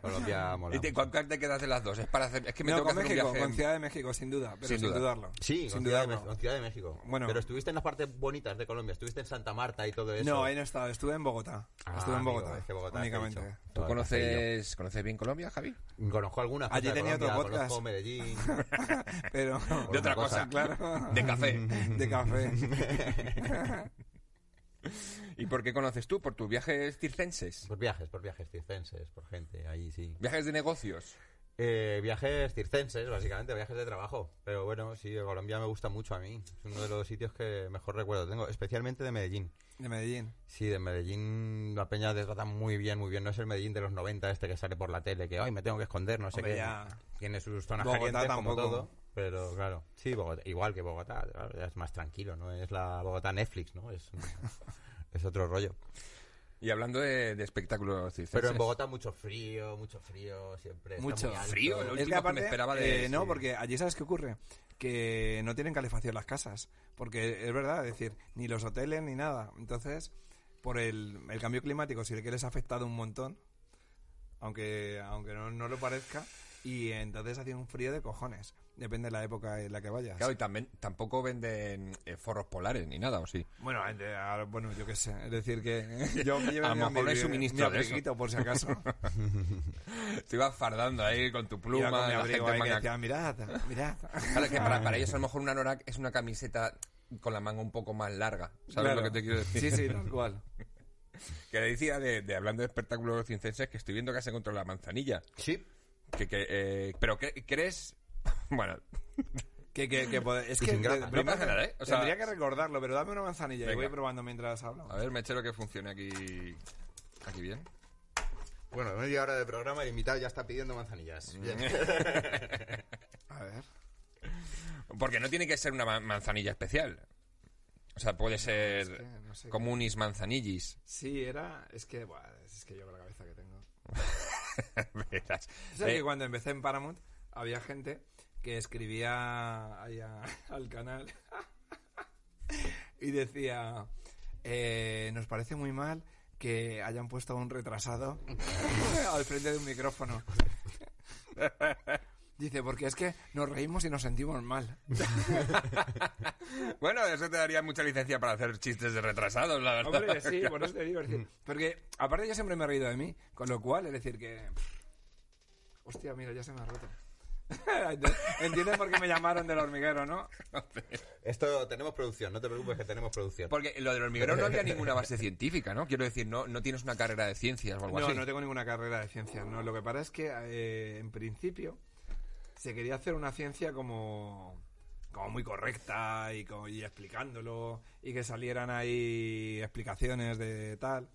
Colombia <laughs> mola. ¿Y te, mucho. cuál te quedas de las dos? Es para hacer, es que me no, toca con hacer México, un viaje. con Ciudad de México, sin duda, pero Sin sin, duda. dudarlo. Sí, sin con Ciudad, de dudarlo. México, con Ciudad de México. Bueno. Pero estuviste en las partes bonitas de Colombia. Estuviste en Santa Marta y todo eso. No, ahí no he estado, estuve en Bogotá. Ah, estuve en amigo, Bogotá, es que Bogotá, te he únicamente. ¿Tú conoces, conoces bien Colombia, Javi? Conozco algunas Allí tenía otro Colombia, podcast. Conozco Medellín. <laughs> Pero De otra cosa. claro. De café. de café. <laughs> <laughs> ¿Y por qué conoces tú? ¿Por tus viajes circenses? por viajes, por viajes circenses, por gente, ahí sí. ¿Viajes de negocios? Eh, viajes circenses, básicamente, viajes de trabajo. Pero bueno, sí, Colombia me gusta mucho a mí. Es uno de los sitios que mejor recuerdo tengo, especialmente de Medellín. De Medellín. Sí, de Medellín la peña te trata muy bien, muy bien. No es el Medellín de los 90 este que sale por la tele, que, ay, me tengo que esconder, no sé Hombre, qué. ya. Tiene sus zonas Bogotá calientes como tampoco. todo. Pero claro, sí, Bogotá, igual que Bogotá, claro, ya es más tranquilo, ¿no? Es la Bogotá Netflix, ¿no? Es, <laughs> es otro rollo. Y hablando de, de espectáculos circenses. Pero en Bogotá mucho frío, mucho frío, siempre. está Mucho muy alto. frío, lo Es que que aparte, me esperaba de- eh, no, sí. porque allí sabes qué ocurre, que no tienen calefacción las casas, porque es verdad, es decir, ni los hoteles ni nada. Entonces, por el, el cambio climático, sí que les ha afectado un montón, aunque aunque no, no lo parezca, y entonces hacía un frío de cojones. Depende de la época en la que vayas. Claro, y también, tampoco venden eh, forros polares ni nada, ¿o sí? Bueno, ah, bueno, yo qué sé. Es decir, que <laughs> yo me llevo A lo mi abri- suministro mi de eso. por si acaso. <laughs> Te ibas fardando ahí con tu pluma, con mi la abrigo gente ahí que manga- decía, mirad, mirad. Claro, que para, para <laughs> ellos a lo mejor una anorak es una camiseta con la manga un poco más larga. ¿Sabes Claro. lo que te quiero decir? Sí, sí, tal cual. Que le decía de, de hablando de espectáculos circenses que estoy viendo que has encontrado la manzanilla. Sí. Que, que, eh, pero que, crees... <laughs> Bueno, Que, que, que pod- es Y que sin grasa. de- No primero pasa nada, ¿eh? O sea- tendría que recordarlo, pero dame una manzanilla y Venga. voy probando mientras hablamos. a ver, me echo que funcione aquí... Aquí bien. Bueno, media hora de programa, el invitado ya está pidiendo manzanillas. Bien. <laughs> <laughs> A ver. Porque no tiene que ser una ma- manzanilla especial. O sea, puede ser es que no sé comunis manzanillis. Sí, era. Es que, buah, es que yo con la cabeza que tengo. <laughs> Verás. ¿Sabes Eh, que cuando empecé en Paramount había gente que escribía ahí a- <laughs> al canal y decía: eh, Nos parece muy mal que hayan puesto a un retrasado <laughs> al frente de un micrófono. Dice, porque es que nos reímos y nos sentimos mal. <laughs> Bueno, eso te daría mucha licencia para hacer chistes de retrasados, la verdad. Hombre, sí, por eso te digo. es decir, porque aparte yo siempre me he reído de mí, con lo cual, es decir, que... Hostia, mira, ya se me ha roto. <laughs> ¿Entiendes por qué me llamaron del hormiguero, no? <laughs> Esto tenemos producción, no te preocupes que tenemos producción. Porque lo del hormiguero no había ninguna base científica, ¿no? Quiero decir, no, no tienes una carrera de ciencias o algo No, así. no tengo ninguna carrera de ciencia. No, lo que pasa es que eh, en principio se quería hacer una ciencia como, como muy correcta y, como- explicándolo y que salieran ahí explicaciones de tal.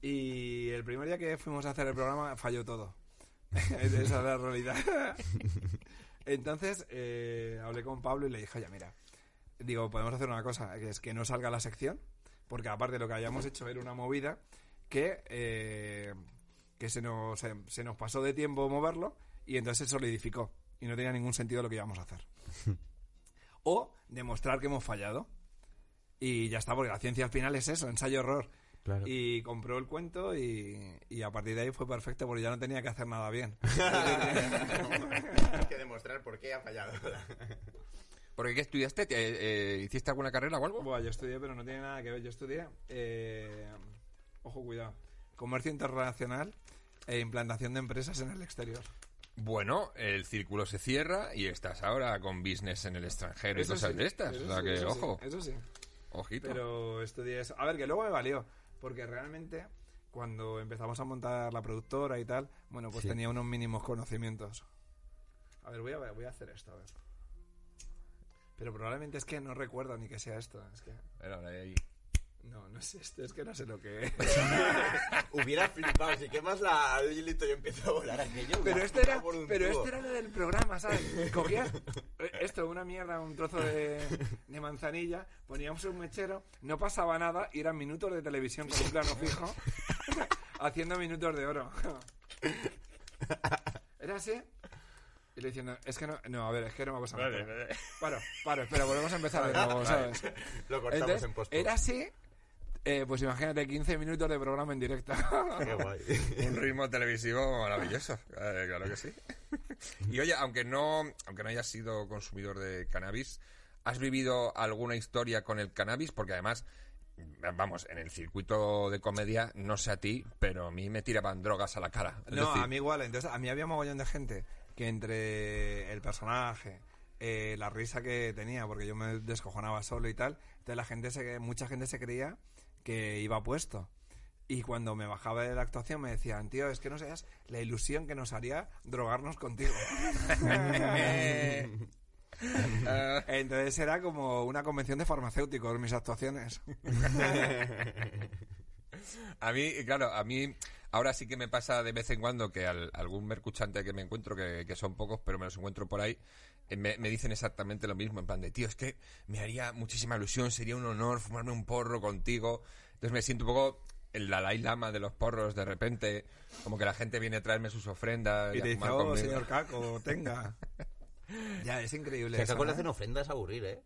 Y el primer día que fuimos a hacer el programa falló todo. <laughs> Esa es la realidad. <laughs> Entonces eh, hablé con Pablo y le dije, oye, mira, digo, podemos hacer una cosa, que es que no salga la sección, porque aparte lo que habíamos hecho era una movida que, eh, que se, nos, se nos pasó de tiempo moverlo y entonces se solidificó y no tenía ningún sentido lo que íbamos a hacer. <laughs> o demostrar que hemos fallado. Y ya está, porque la ciencia al final es eso, ensayo-error. Claro. Y compró el cuento y, y a partir de ahí fue perfecto porque ya no tenía que hacer nada bien. <laughs> Hay que demostrar por qué ha fallado. <laughs> ¿Porque qué estudiaste? ¿Te- eh, ¿Hiciste alguna carrera o algo? Buah, yo estudié, pero no tiene nada que ver. Yo estudié, eh, ojo, cuidado, comercio internacional e implantación de empresas en el exterior. Bueno, el círculo se cierra y estás ahora con business en el extranjero y Eso cosas sí, de estas. O sea sí, que, eso sí, ojo, eso sí. ojito. Pero estudié eso. A ver, que luego me valió, porque realmente cuando empezamos a montar la productora y tal, bueno, pues tenía unos mínimos conocimientos. A ver, voy a, voy a hacer esto, a ver. Pero probablemente es que no recuerdo ni que sea esto. Es que... Era ahora ahí. No, no es esto, es que no sé lo que es. <laughs> Hubiera flipado, si quemas la y listo, yo empiezo a volar aquello. Pero esto era, flipado por un pero esto era lo del programa, ¿sabes? Cogías eh, esto, una mierda, un trozo de, de manzanilla, poníamos un mechero, no pasaba nada y eran minutos de televisión con un plano fijo, <laughs> haciendo minutos de oro. ¿Era así? Y le diciendo, es que no, no, a ver, es que no me ha pasado nada. Paro, paro, espera, volvemos a empezar de nuevo, ¿sabes? Lo cortamos Entonces, en post. era así, eh, pues imagínate, 15 minutos de programa en directo. <laughs> Qué guay. Un ritmo televisivo maravilloso, eh, claro que sí. Y oye, aunque no, aunque no hayas sido consumidor de cannabis, ¿has vivido alguna historia con el cannabis? Porque además, vamos, en el circuito de comedia, no sé a ti, pero a mí me tiraban drogas a la cara. Es No, decir, a mí igual. Entonces, a mí había mogollón de gente que entre el personaje, eh, la risa que tenía, porque yo me descojonaba solo y tal, entonces la gente se, mucha gente se creía que iba puesto. Y cuando me bajaba de la actuación me decían, tío, es que no seas la ilusión que nos haría drogarnos contigo. Ah, <laughs> Entonces era como una convención de farmacéuticos mis actuaciones. A mí, claro, a mí ahora sí que me pasa de vez en cuando que al- algún mercuchante que me encuentro, que, que son pocos, pero me los encuentro por ahí, eh, me, me dicen exactamente lo mismo, en plan de, tío, es que me haría muchísima ilusión, sería un honor fumarme un porro contigo. Entonces me siento un poco el Dalai Lama de los porros, de repente, como que la gente viene a traerme sus ofrendas. Y a te dice, oh, conmigo". señor Caco, tenga. <laughs> Ya, es increíble. Si acá eso, le ¿eh? hacen ofrendas a aburrir, ¿eh?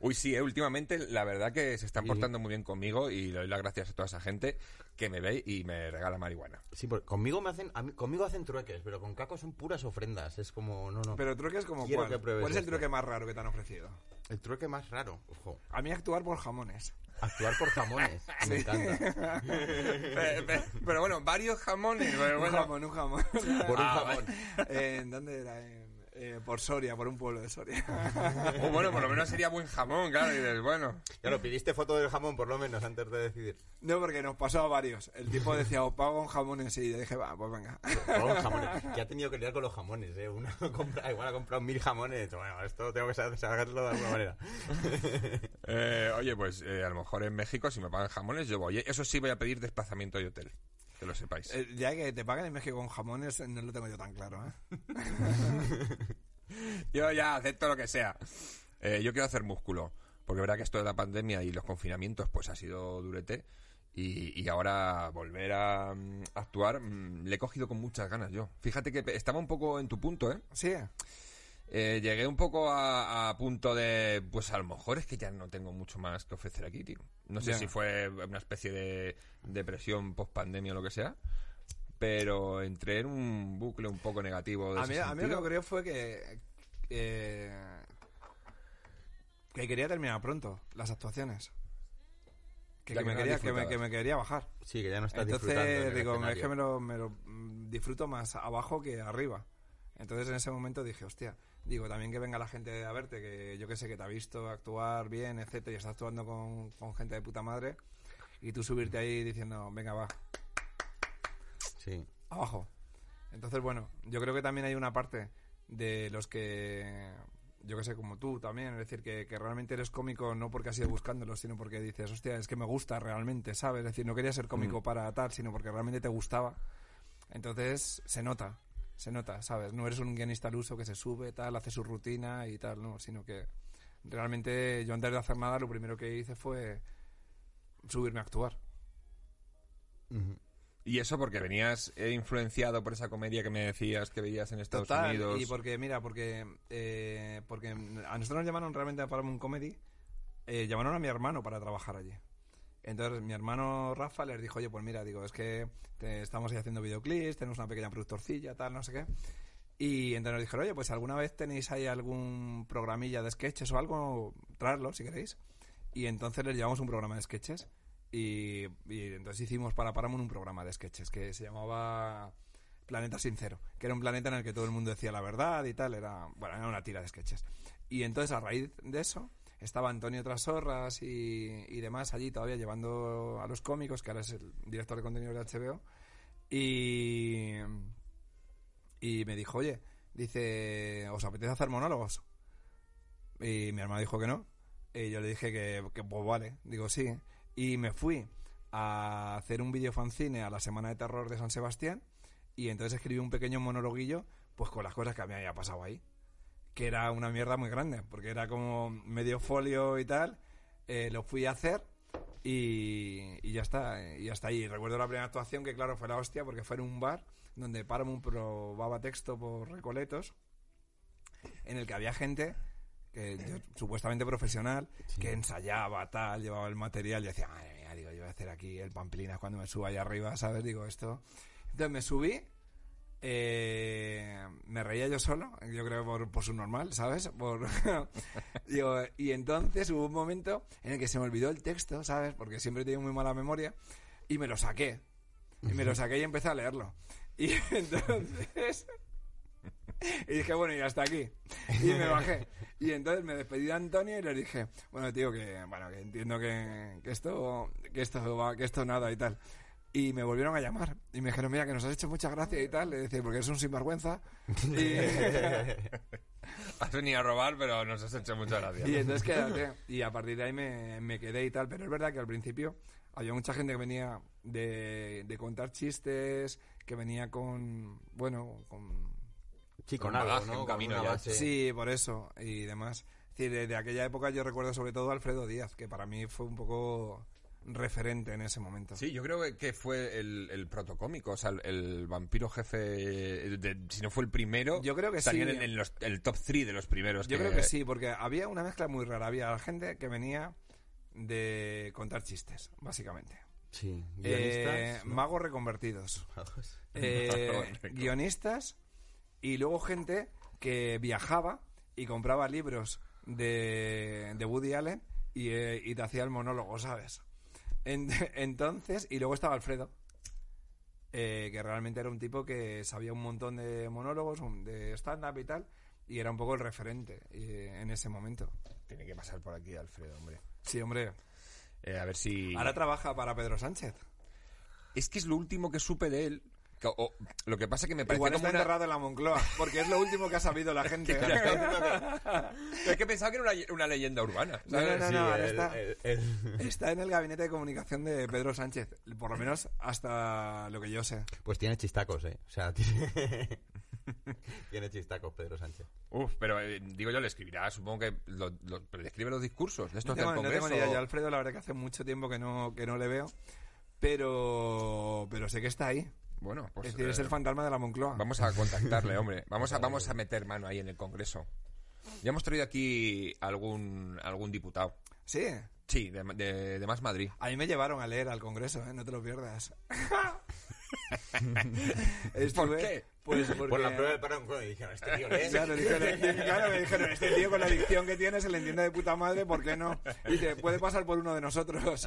Uy, sí, eh, últimamente la verdad que se están Sí. portando muy bien conmigo y le doy las gracias a toda esa gente que me ve y me regala marihuana. Sí, porque conmigo me hacen, a mí- conmigo hacen trueques, pero con Caco son puras ofrendas. Es como, no, no. Pero truques como Quiero cuál. que pruebes ¿Cuál es el esto. truque más raro que te han ofrecido? El trueque más raro, ojo. A mí actuar por jamones. Actuar por jamones. <laughs> Me encanta. <laughs> Eh, pe- pero bueno, varios jamones. pero Un bueno. jamón, un jamón. <laughs> Por un Ah, jamón. ¿En dónde era? En- eh, por Soria, por un pueblo de Soria. <laughs> O bueno, por lo menos sería buen jamón, claro. Y dices, bueno. Claro, pidiste foto del jamón por lo menos antes de decidir. No, porque nos pasó a varios. El tipo decía, os pago un jamones y yo dije, va, pues venga. Por un jamones. <laughs> Que ha tenido que liar con los jamones, ¿eh? Uno <laughs> compra, igual ha comprado mil jamones. Bueno, esto tengo que sa- sacarlo de alguna manera. Eh, oye, pues eh, a lo mejor en México, si me pagan jamones, yo voy. Eso sí, voy a pedir desplazamiento de hotel. Que lo sepáis. Eh, ya que te pagan en México con jamones, no lo tengo yo tan claro, ¿eh? <laughs> Yo ya acepto lo que sea. Eh, yo quiero hacer músculo. Porque verá que esto de la pandemia y los confinamientos, pues ha sido durete. Y, y ahora volver a mm, actuar, mm, le he cogido con muchas ganas yo. Fíjate que estaba un poco en tu punto, ¿eh? Sí. Eh, llegué un poco a, a punto de, pues a lo mejor es que ya no tengo mucho más que ofrecer aquí, tío. No sé Ya. si fue una especie de depresión post pandemia o lo que sea, pero entré en un bucle un poco negativo. De A ese mí, a mí lo que creo fue que... eh, que quería terminar pronto las actuaciones. Que, Ya que que me no quería, que, me, disfrutabas. que me quería bajar. Sí, que ya no estás disfrutando. en Entonces, digo, es que me lo, me lo, mm, disfruto más abajo que arriba. Entonces, en ese momento dije, hostia, digo, también que venga la gente a verte, que yo que sé, que te ha visto actuar bien, etcétera, y estás actuando con, con gente de puta madre, y tú subirte ahí diciendo, venga, va, Sí. abajo. Entonces, bueno, yo creo que también hay una parte de los que, yo que sé, como tú también, es decir, que, que realmente eres cómico no porque has ido buscándolo, sino porque dices, hostia, es que me gusta realmente, ¿sabes? Es decir, no quería ser cómico para tal, sino porque realmente te gustaba. Entonces, se nota, se nota, ¿sabes? No eres un guionista al uso que se sube, tal, hace su rutina y tal, no, sino que realmente yo antes de hacer nada, lo primero que hice fue subirme a actuar. Y eso porque venías eh, influenciado por esa comedia que me decías que veías en Estados Total, Unidos. y porque, mira, porque, eh, porque a nosotros nos llamaron realmente a Paramount Comedy, eh, llamaron a mi hermano para trabajar allí. Entonces mi hermano Rafa les dijo, oye, pues mira, digo, es que te- estamos ahí haciendo videoclips, tenemos una pequeña productorcilla, tal, no sé qué. Y entonces nos dijeron, oye, pues alguna vez tenéis ahí algún programilla de sketches o algo, traerlo si queréis. Y entonces les llevamos un programa de sketches. Y, y entonces hicimos para Paramount un programa de sketches que se llamaba Planeta Sincero, que era un planeta en el que todo el mundo decía la verdad y tal, era, bueno, era una tira de sketches. Y entonces a raíz de eso estaba Antonio Trasorras y, y demás allí todavía llevando a los cómicos, que ahora es el director de contenido de HBO, y, y me dijo, oye, dice, ¿os apetece hacer monólogos? Y mi hermano dijo que no. Y yo le dije que, pues vale, digo sí. Y me fui a hacer un video fanzine a la Semana de Terror de San Sebastián y entonces escribí un pequeño monologuillo pues con las cosas que a mí me había pasado ahí. Que era una mierda muy grande, porque era como medio folio y tal. Eh, lo fui a hacer y, y ya está, y ya está ahí. Recuerdo la primera actuación que claro fue la hostia porque fue en un bar donde Paramount probaba texto por recoletos en el que había gente que yo- supuestamente profesional que ensayaba tal, llevaba el material y decía, madre mía, digo, yo voy a hacer aquí el pamplinas cuando me suba allá arriba, ¿sabes? Digo, esto. Entonces me subí, eh, me reía yo solo, yo creo por, por su normal, ¿sabes? Por, <laughs> digo, y entonces hubo un momento en el que se me olvidó el texto, ¿sabes? Porque siempre tengo muy mala memoria, y me lo saqué. Y me lo saqué y empecé a leerlo. <laughs> Y entonces... Y dije, bueno, y hasta aquí. Y me bajé. Y entonces me despedí de Antonio y le dije, bueno, tío, que, bueno, que entiendo que, que esto, que esto va, que esto nada y tal. Y me volvieron a llamar. Y me dijeron, mira, que nos has hecho mucha gracia y tal. Le decía, porque eres un sinvergüenza. Y, <laughs> Has venido a robar, pero nos has hecho mucha gracia. y entonces quédate. Y a partir de ahí me, me quedé y tal. Pero es verdad que al principio había mucha gente que venía de, de contar chistes, que venía con, bueno, con Sí, Con con algo, bagaje, ¿no? un camino ya. Sí, por eso y demás. Es decir, de, de aquella época yo recuerdo sobre todo a Alfredo Díaz, que para mí fue un poco referente en ese momento. Sí, yo creo que fue el, el protocómico, o sea, el, el vampiro jefe, de- si no fue el primero, Yo creo que estaría sí. en, en los- el top 3 de los primeros. Yo creo que sí, porque había una mezcla muy rara. Había gente que venía de contar chistes, básicamente. Sí, Eh, magos reconvertidos. Eh, guionistas y luego gente que viajaba y compraba libros de, de Woody Allen y, eh, y te hacía el monólogo, ¿sabes? En- <laughs> entonces, y luego estaba Alfredo, eh, que realmente era un tipo que sabía un montón de monólogos, de stand-up y tal, y era un poco el referente eh, en ese momento. Tiene que pasar por aquí, Alfredo, hombre. Sí, hombre. Eh, a ver si... Ahora trabaja para Pedro Sánchez. Es que es lo último que supe de él. Que- o- lo que pasa que me parece Igual como está una... enterrado en la Moncloa, porque es lo último que ha sabido la gente. <laughs> Pero es que pensaba que era una, una leyenda urbana. No, no, no, Sí, no, ahora el- está. el- el- Está en el gabinete de comunicación de Pedro Sánchez, por lo menos hasta lo que yo sé. Pues tiene chistacos, ¿eh? O sea, <laughs> tiene, tiene chistacos Pedro Sánchez. Uf, pero eh, digo yo, le escribirá, supongo que lo, lo- pero le escribe los discursos de No estos tengo, del no tengo Congreso. ni idea. Yo Alfredo la verdad que hace mucho tiempo que no, que no le veo, pero, pero sé que está ahí. Bueno, pues es decir, es eh, el fantasma de la Moncloa. vamos a contactarle, <laughs> hombre. Vamos a, vamos a meter mano ahí en el Congreso. Ya hemos traído aquí algún, algún diputado. Sí, Sí, de, de, de Más Madrid. a mí me llevaron a leer al Congreso, ¿eh? no te lo pierdas. <laughs> <laughs> Estuve- qué? Pues porque... Por la prueba del parón, y dijeron, este tío lee. Claro, dijeron, claro, me dijeron, este tío con la adicción que tiene se le entiende de puta madre, ¿por qué no? Y dice, puede pasar por uno de nosotros.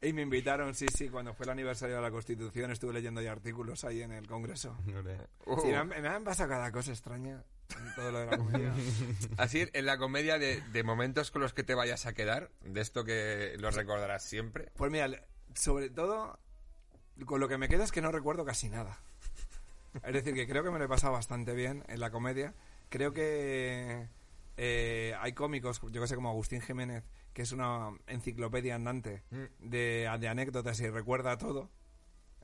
Y me invitaron, sí, sí, cuando fue el aniversario de la Constitución estuve leyendo ya artículos ahí en el Congreso. Sí, me, han, me han pasado cada cosa extraña en todo lo de la comedia. <laughs> Así, en la comedia de, de momentos con los que te vayas a quedar, de esto que lo recordarás siempre. Pues mira, sobre todo, con lo que me queda es que no recuerdo casi nada. Es decir, que creo que me lo he pasado bastante bien en la comedia. Creo que eh, hay cómicos, yo que sé, como Agustín Jiménez, que es una enciclopedia andante de, de anécdotas y recuerda todo.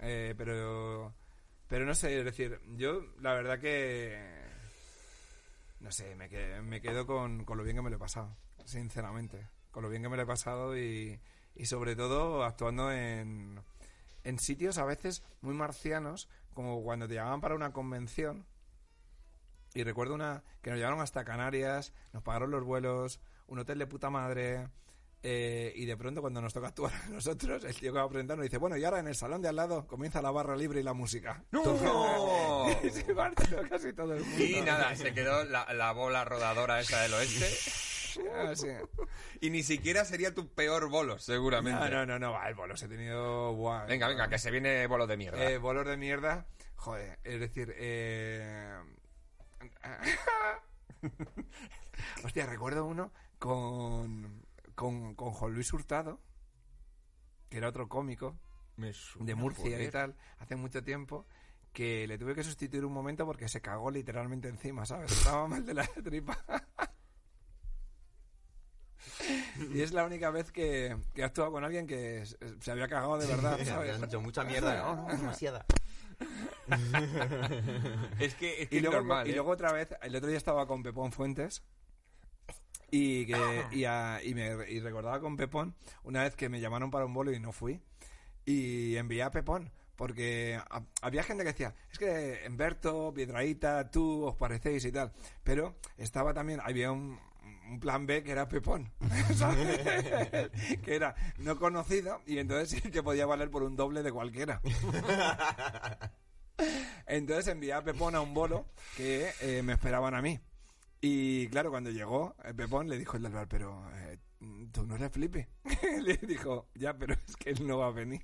Eh, pero, pero no sé, es decir, yo la verdad que... No sé, me, que- me quedo con, con lo bien que me lo he pasado, sinceramente. Con lo bien que me lo he pasado y, y sobre todo actuando en, en sitios a veces muy marcianos, como cuando te llamaban para una convención. Y recuerdo una que nos llevaron hasta Canarias, nos pagaron los vuelos, un hotel de puta madre. eh, y de pronto, cuando nos toca actuar a <laughs> nosotros, el tío que va a presentar nos dice: Bueno, y ahora en el salón de al lado comienza la barra libre y la música. <laughs> ¡No! <laughs> y se marchó casi todo el mundo. Y nada, se quedó la, la bola rodadora esa del oeste. Ah. <laughs> Y ni siquiera sería tu peor bolo, seguramente. No, no, no, no, va, el bolos he tenido. buah, Venga, venga, que se viene bolo de mierda. Eh, bolos de mierda. Joder, es decir, eh... <laughs> Hostia, recuerdo uno con, con, con Juan Luis Hurtado, que era otro cómico de Murcia y tal, hace mucho tiempo, que le tuve que sustituir un momento porque se cagó literalmente encima, ¿sabes? Estaba mal de la tripa. <laughs> <laughs> Y es la única vez que, que he actuado con alguien que se había cagado de verdad, ¿sabes? han hecho mucha mierda. No, <laughs> no, demasiada. <laughs> Es que, es, que Y luego, normal, y ¿eh? luego otra vez, el otro día estaba con Pepón Fuentes y, que, y, a- y me y recordaba con Pepón una vez que me llamaron para un bolo y no fui y envié a Pepón porque ha- había gente que decía, es que Humberto, Piedraíta, tú os parecéis y tal, pero estaba también, había un, un plan B que era Pepón, <laughs> ¿sabes? que era no conocido y entonces <laughs> que podía valer por un doble de cualquiera. Entonces envié a Pepón a un bolo que eh, me esperaban a mí. Y claro, cuando llegó, eh, Pepón le dijo el del bar, pero eh, tú no eres Flippy. <laughs> le dijo, ya, pero es que él no va a venir.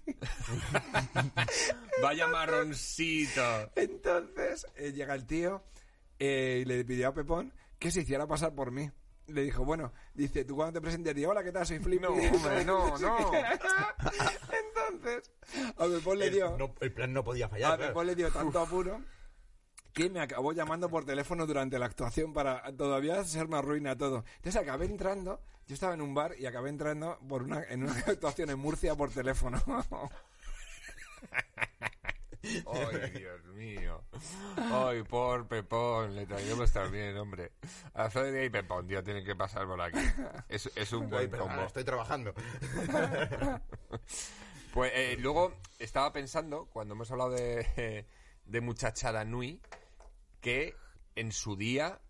Vaya marroncito. Entonces eh, llega el tío eh, y le pidió a Pepón que se hiciera pasar por mí. Le dijo, bueno, dice, tú cuando te presentes, di, hola, ¿qué tal? Soy Flippy. No, hombre, no, no. <laughs> Entonces, a Pepón le El, dio... no- el plan no podía A fallar. claro. Pepón le dio tanto apuro que me acabó llamando por teléfono durante la actuación para todavía hacerme arruina todo. Entonces acabé entrando, yo estaba en un bar y acabé entrando por una, en una <laughs> actuación en Murcia por teléfono. <laughs> Ay, Dios mío. Ay, por Pepón. Le traeremos también, hombre. A Freddy y Pepón, tío, tienen que pasar por aquí. Es, es un buen combo. estoy trabajando. Pues eh, luego estaba pensando, cuando hemos hablado de, de Muchachada Nui, que en su día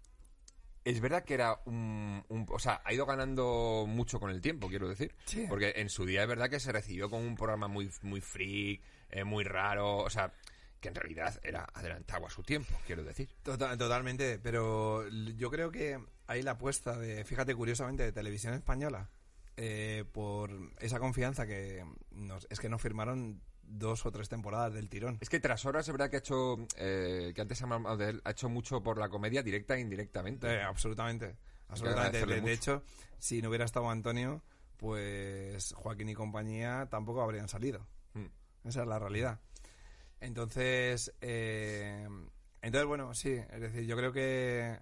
es verdad que era un, un- O sea, ha ido ganando mucho con el tiempo, quiero decir. Sí. Porque en su día es verdad que se recibió como un programa muy, muy freak, eh, muy raro. O sea, que en realidad era adelantado a su tiempo, quiero decir. Tota- totalmente, pero yo creo que ahí la apuesta de, fíjate curiosamente, de televisión española, eh, por esa confianza que nos, es que nos firmaron dos o tres temporadas del tirón. Es que tras horas es verdad que ha hecho. eh, que antes hablamos de él, ha hecho mucho por la comedia directa e indirectamente. Eh, absolutamente, absolutamente. De, hecho, si no hubiera estado Antonio, pues Joaquín y compañía tampoco habrían salido. Esa es la realidad. Entonces, eh, entonces bueno, sí, es decir, yo creo que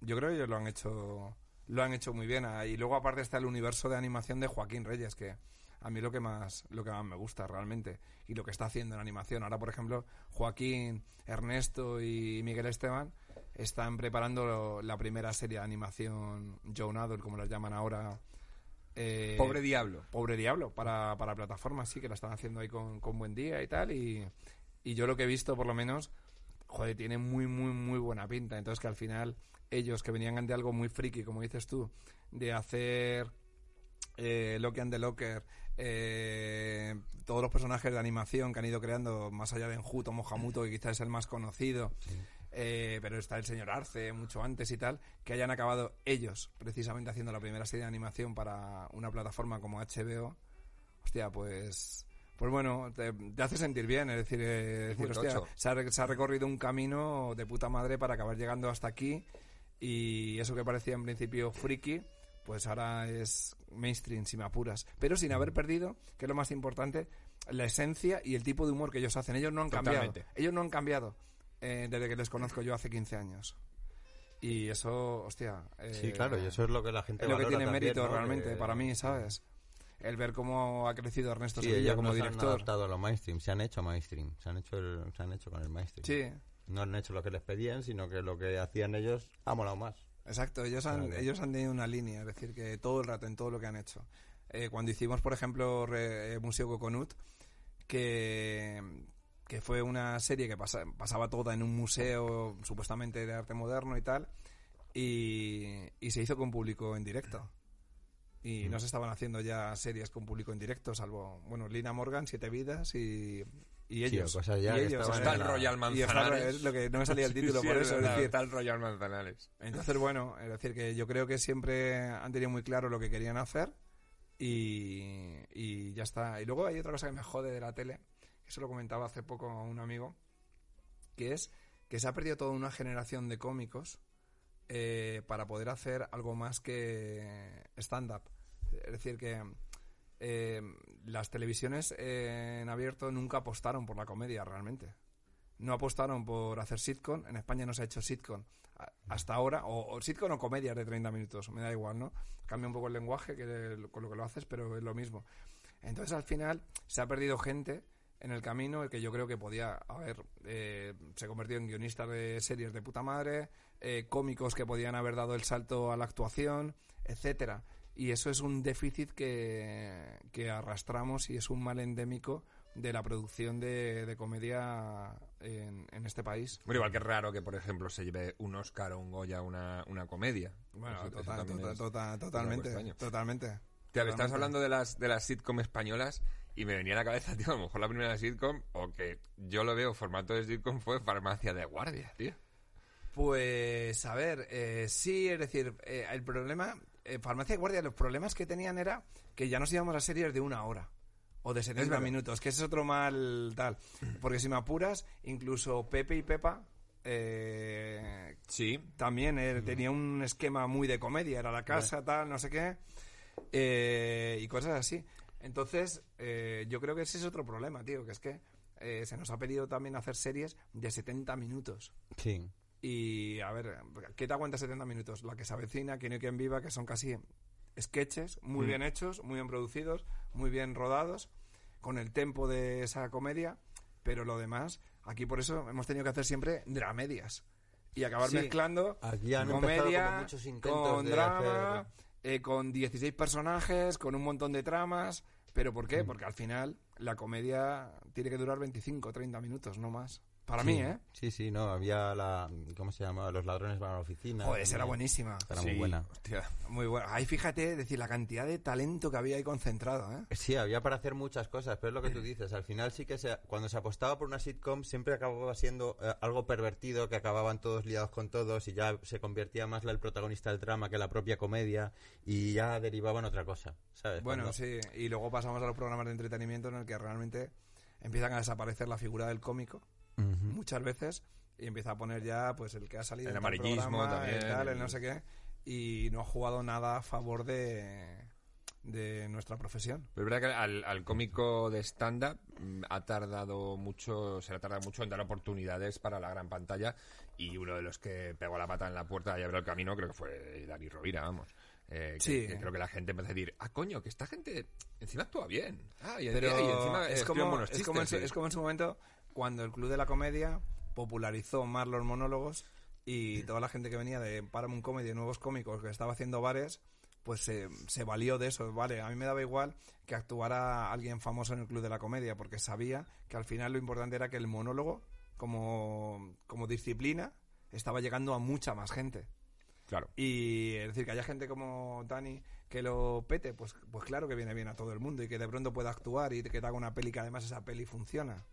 yo creo que ellos lo han hecho lo han hecho muy bien. Ah, Y luego aparte está el universo de animación de Joaquín Reyes, que a mí lo que más lo que más me gusta realmente y lo que está haciendo en animación. Ahora, por ejemplo, Joaquín, Ernesto y Miguel Esteban están preparando la primera serie de animación Joan Adult, como las llaman ahora. Eh, Pobre diablo. Pobre Diablo, para, para plataformas, sí, que la están haciendo ahí con, con Buen Día y tal. Y, y yo lo que he visto, por lo menos, joder, tiene muy, muy, muy buena pinta. Entonces, que al final, ellos que venían de algo muy friki, como dices tú, de hacer eh, Loki and the Locker, eh, todos los personajes de animación que han ido creando, más allá de Enjuto, Mohamuto, que quizás es el más conocido, eh, pero está el señor Arce mucho antes y tal, que hayan acabado ellos precisamente haciendo la primera serie de animación para una plataforma como HBO, hostia, pues... Pues bueno, te, te hace sentir bien, es decir, eh, decir, hostia, se ha, re- se ha recorrido un camino de puta madre para acabar llegando hasta aquí y eso que parecía en principio friki, pues ahora es mainstream, si me apuras. Pero sin haber perdido, que es lo más importante, la esencia y el tipo de humor que ellos hacen. Ellos no han cambiado. Ellos no han cambiado eh, desde que les conozco yo hace 15 años. Y eso, hostia... Sí, eh, claro, y eso es lo que la gente es lo que tiene también, mérito ¿no? realmente Que- para mí, ¿sabes? El ver cómo ha crecido Ernesto Sí, Sevilla como no se han director. adaptado a lo mainstream, se han hecho mainstream, se han hecho, el- se han hecho con el mainstream. Sí, No han hecho lo que les pedían, sino que lo que hacían ellos ha molado más. Exacto, ellos han, ellos han tenido una línea, es decir, que todo el rato en todo lo que han hecho. Eh, cuando hicimos, por ejemplo, Re- eh, Museo Coconut, que, que fue una serie que pasa- pasaba toda en un museo supuestamente de arte moderno y tal, y, y se hizo con público en directo. Y no se estaban haciendo ya series con público en directo, salvo, bueno, Lina Morgan, Siete Vidas y, y ellos. cosas ya y ellos. Está el Royal Y Manzanares. es lo que no me salía el <laughs> título Sí, por es eso, es verdad, decir, está el Royal Manzanares. entonces, bueno, es decir, que yo creo que siempre han tenido muy claro lo que querían hacer y, y ya está. Y luego hay otra cosa que me jode de la tele, eso lo comentaba hace poco a un amigo, que es que se ha perdido toda una generación de cómicos eh, para poder hacer algo más que stand-up. Es decir, que eh, las televisiones en abierto nunca apostaron por la comedia realmente no apostaron por hacer sitcom. En España no se ha hecho sitcom hasta ahora, o, o sitcom o comedias de 30 minutos, me da igual, ¿no? Cambia un poco el lenguaje con lo que lo haces, pero es lo mismo. Entonces al final se ha perdido gente en el camino que yo creo que podía haber, eh, se convertido en guionistas de series de puta madre, eh, cómicos que podían haber dado el salto a la actuación, etcétera. Y eso es un déficit que, que arrastramos y es un mal endémico de la producción de, de comedia en, en este país. Bueno, igual que es raro que, por ejemplo, se lleve un Oscar o un Goya una, una comedia. Bueno, Eso- total- totalmente, totalmente. Me estabas hablando de las, de las sitcom españolas y me venía a la cabeza, <laughs> tío, a lo mejor la primera sitcom, o que yo lo veo formato de sitcom, fue Farmacia de Guardia, tío. Pues, a ver, eh, sí, es decir, eh, el problema, eh, Farmacia de Guardia, los problemas que tenían era que ya nos íbamos a series de una hora o de 70 verdad. minutos, que ese es otro mal tal. <clears throat> Porque si me apuras, incluso Pepe y Pepa eh, Sí. también eh, tenía un esquema muy de comedia, era la casa, tal, no sé qué, eh, y cosas así. Entonces, eh, yo creo que ese es otro problema, tío, que es que eh, se nos ha pedido también hacer series de 70 minutos. Sí. Y a ver, ¿qué te aguanta 70 minutos? La que se avecina, que no hay quien viva, que son casi sketches muy Mm. bien hechos, muy bien producidos, muy bien rodados, con el tempo de esa comedia, pero lo demás, aquí por eso hemos tenido que hacer siempre dramedias. Y acabar Sí. mezclando Aquí han empezado comedia como muchos intentos con drama, hacer- eh, con 16 personajes, con un montón de tramas. ¿Pero por Mm. qué? Porque al final la comedia tiene que durar 25 o 30 minutos, no más. Para Sí. mí, ¿eh? Sí, sí, no, había la... ¿Cómo se llama? Los ladrones van a la oficina. Joder, esa era buenísima. Era Sí, muy buena. hostia. Muy buena. Ahí fíjate, decir, la cantidad de talento que había ahí concentrado, ¿eh? Sí, había para hacer muchas cosas, pero es lo que tú dices. Al final sí que se, cuando se apostaba por una sitcom siempre acababa siendo eh, algo pervertido, que acababan todos liados con todos y ya se convertía más la- el protagonista del drama que la propia comedia y ya derivaba en otra cosa, ¿sabes? Bueno, Cuando- sí. Y luego pasamos a los programas de entretenimiento en el que realmente empiezan a desaparecer la figura del cómico Ujú. muchas veces y empieza a poner ya pues el que ha salido El en tal amarillismo programa, también, el tal, el no sé qué y no ha jugado nada a favor de de nuestra profesión. Pero es verdad que al, al cómico de stand-up mm, ha tardado mucho, se le ha tardado mucho en dar oportunidades para la gran pantalla y uno de los que pegó la pata en la puerta y abrió el camino creo que fue Dani Rovira, vamos. Eh, que- Sí. que creo que la gente empezó a decir, ah, coño, que esta gente encima actúa bien. Ah, y, Pero y encima es, como, buenos es, como en su, chistes, es como en su momento cuando el Club de la Comedia popularizó más los monólogos y toda la gente que venía de Paramount Comedy, de nuevos cómicos que estaba haciendo bares, pues se, se valió de eso. Vale, a mí me daba igual que actuara alguien famoso en el Club de la Comedia porque sabía que al final lo importante era que el monólogo como, como disciplina estaba llegando a mucha más gente. Claro. Y es decir, que haya gente como Dani que lo pete, pues, pues claro que viene bien a todo el mundo y que de pronto pueda actuar y que te haga una peli que además esa peli funciona.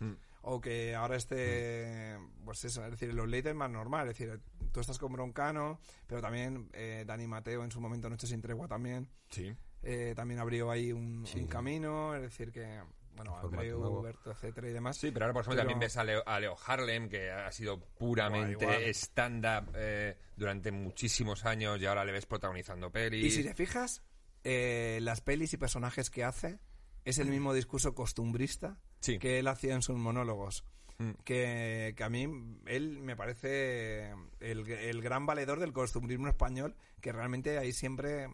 Mm. O que ahora esté, pues eso, es decir, los late es más normal, es decir, tú estás con Broncano, pero también eh, Dani Mateo en su momento Noche sin tregua también, Sí. eh, también abrió ahí un, Sí. un camino, es decir que, bueno, Andreu. Berto, etcétera y demás. Sí, pero ahora, por ejemplo, Pero- también ves a Leo, a Leo Harlem, que ha sido puramente stand-up eh, durante muchísimos años y ahora le ves protagonizando pelis. Y si te fijas, eh, las pelis y personajes que hace es el mismo discurso costumbrista Sí. que él hacía en sus monólogos. Mm. Que, que a mí, él me parece el, el gran valedor del costumbrismo español, que realmente ahí siempre,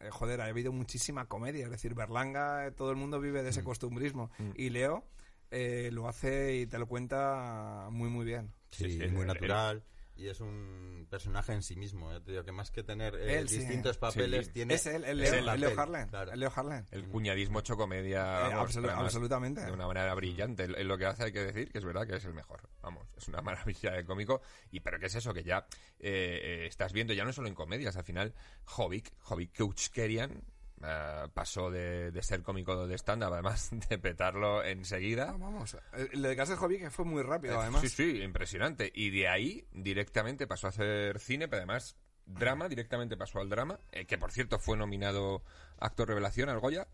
eh, joder, ha habido muchísima comedia. Es decir, Berlanga, eh, todo el mundo vive de ese costumbrismo. Y Leo eh, lo hace y te lo cuenta muy, muy bien. Sí, Sí, sí, muy el- natural. Y es un personaje en sí mismo. eh, te digo que más que tener eh, Él, sí. distintos papeles, Sí. tiene. Es él, el es Leo, el el Leo Harlan. claro. El Leo Harlan. El cuñadismo hecho comedia, Eh, vamos, absolu- pero además absolutamente. de una manera brillante. Es lo que hace, hay que decir, que es verdad que es el mejor. Vamos, es una <laughs> maravilla de cómico. Y pero que es eso, que ya eh, eh, estás viendo, ya no solo en comedias, al final, Hobbit, Hobbit Kouchkerian, eh, pasó de, de ser cómico de stand-up, además <laughs> de petarlo enseguida. Ah, vamos. Eh, Lo de Castle Hobby que fue muy rápido, Eh, además. Sí, sí, impresionante. Y de ahí directamente pasó a hacer cine, pero además drama, directamente pasó al drama, eh, que por cierto fue nominado actor revelación al Goya.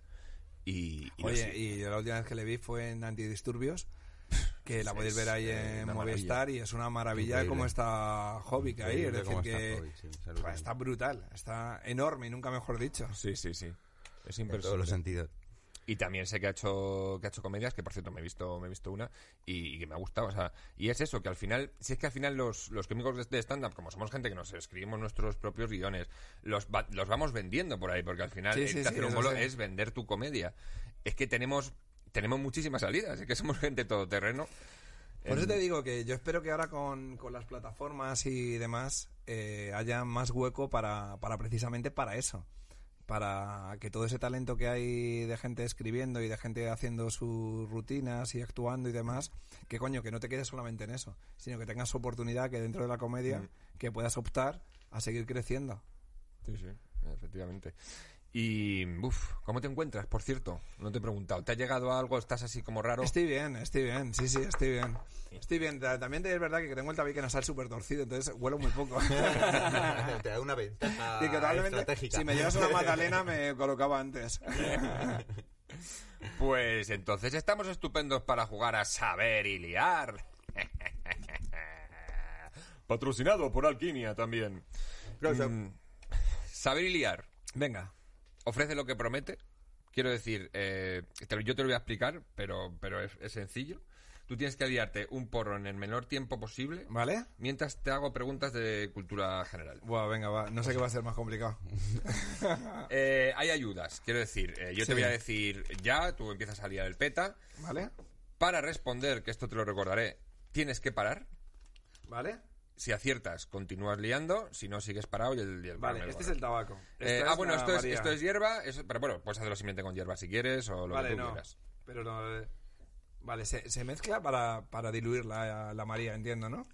Y, y no Oye, sé, y yo la última vez que le vi fue en Antidisturbios, que la podéis ver ahí eh, en Movistar y es una maravilla Increíble. cómo está Hobbit ahí. Es decir, que está Hobbit, sí, está brutal, está enorme y nunca mejor dicho. sí, sí, sí. Es En todos los impresionante. sentidos. Y también sé que ha hecho que ha hecho comedias, que por cierto me he visto me he visto una y, y que me ha gustado, o sea, y es eso que al final, si es que al final los los cómicos de, de stand up, como somos gente que nos escribimos nuestros propios guiones, los va- los vamos vendiendo por ahí, porque al final Sí, hacer sí, un bolo sí. es vender tu comedia. Es que tenemos tenemos muchísimas salidas, es que somos <laughs> gente todoterreno. Por eso te digo que yo espero que ahora con, con las plataformas y demás eh, haya más hueco para, para precisamente para eso. Para que todo ese talento que hay de gente escribiendo y de gente haciendo sus rutinas y actuando y demás, que coño, que no te quedes solamente en eso, sino que tengas oportunidad que dentro de la comedia Mm. que puedas optar a seguir creciendo. Sí, sí, efectivamente. Y, uff, ¿cómo te encuentras? Por cierto, no te he preguntado. ¿Te ha llegado algo? ¿Estás así como raro? Estoy bien, estoy bien, sí, sí, estoy bien. Estoy bien, Ta- también es verdad que tengo el tabique nasal súper torcido, entonces huelo muy poco. <laughs> Te da una ventaja <laughs> Y que estratégica. si me llevas una magdalena me colocaba antes. <laughs> Pues entonces estamos estupendos para jugar a saber y liar. Patrocinado por Alquimia también. Mm, saber y liar. Venga. Ofrece lo que promete. Quiero decir, eh, te yo te lo voy a explicar, pero, pero es, es sencillo. Tú tienes que liarte un porro en el menor tiempo posible ¿Vale? mientras te hago preguntas de cultura general. Buah, venga, va. No sé qué va a ser más complicado. <laughs> Eh, hay ayudas, quiero decir. eh, yo Sí. te voy a decir ya, tú empiezas a liar el peta ¿Vale? Para responder, que esto te lo recordaré, tienes que parar. ¿Vale? Si aciertas, continúas liando. Si no, sigues parado y el, y el Vale, este es el tabaco. Eh, ah, bueno, esto es, esto es hierba, eso- pero bueno, puedes hacerlo simplemente con hierba si quieres o lo Vale, que tú no. quieras. Pero no. eh, Vale, se, se mezcla para, para diluir la, la María, entiendo, ¿no?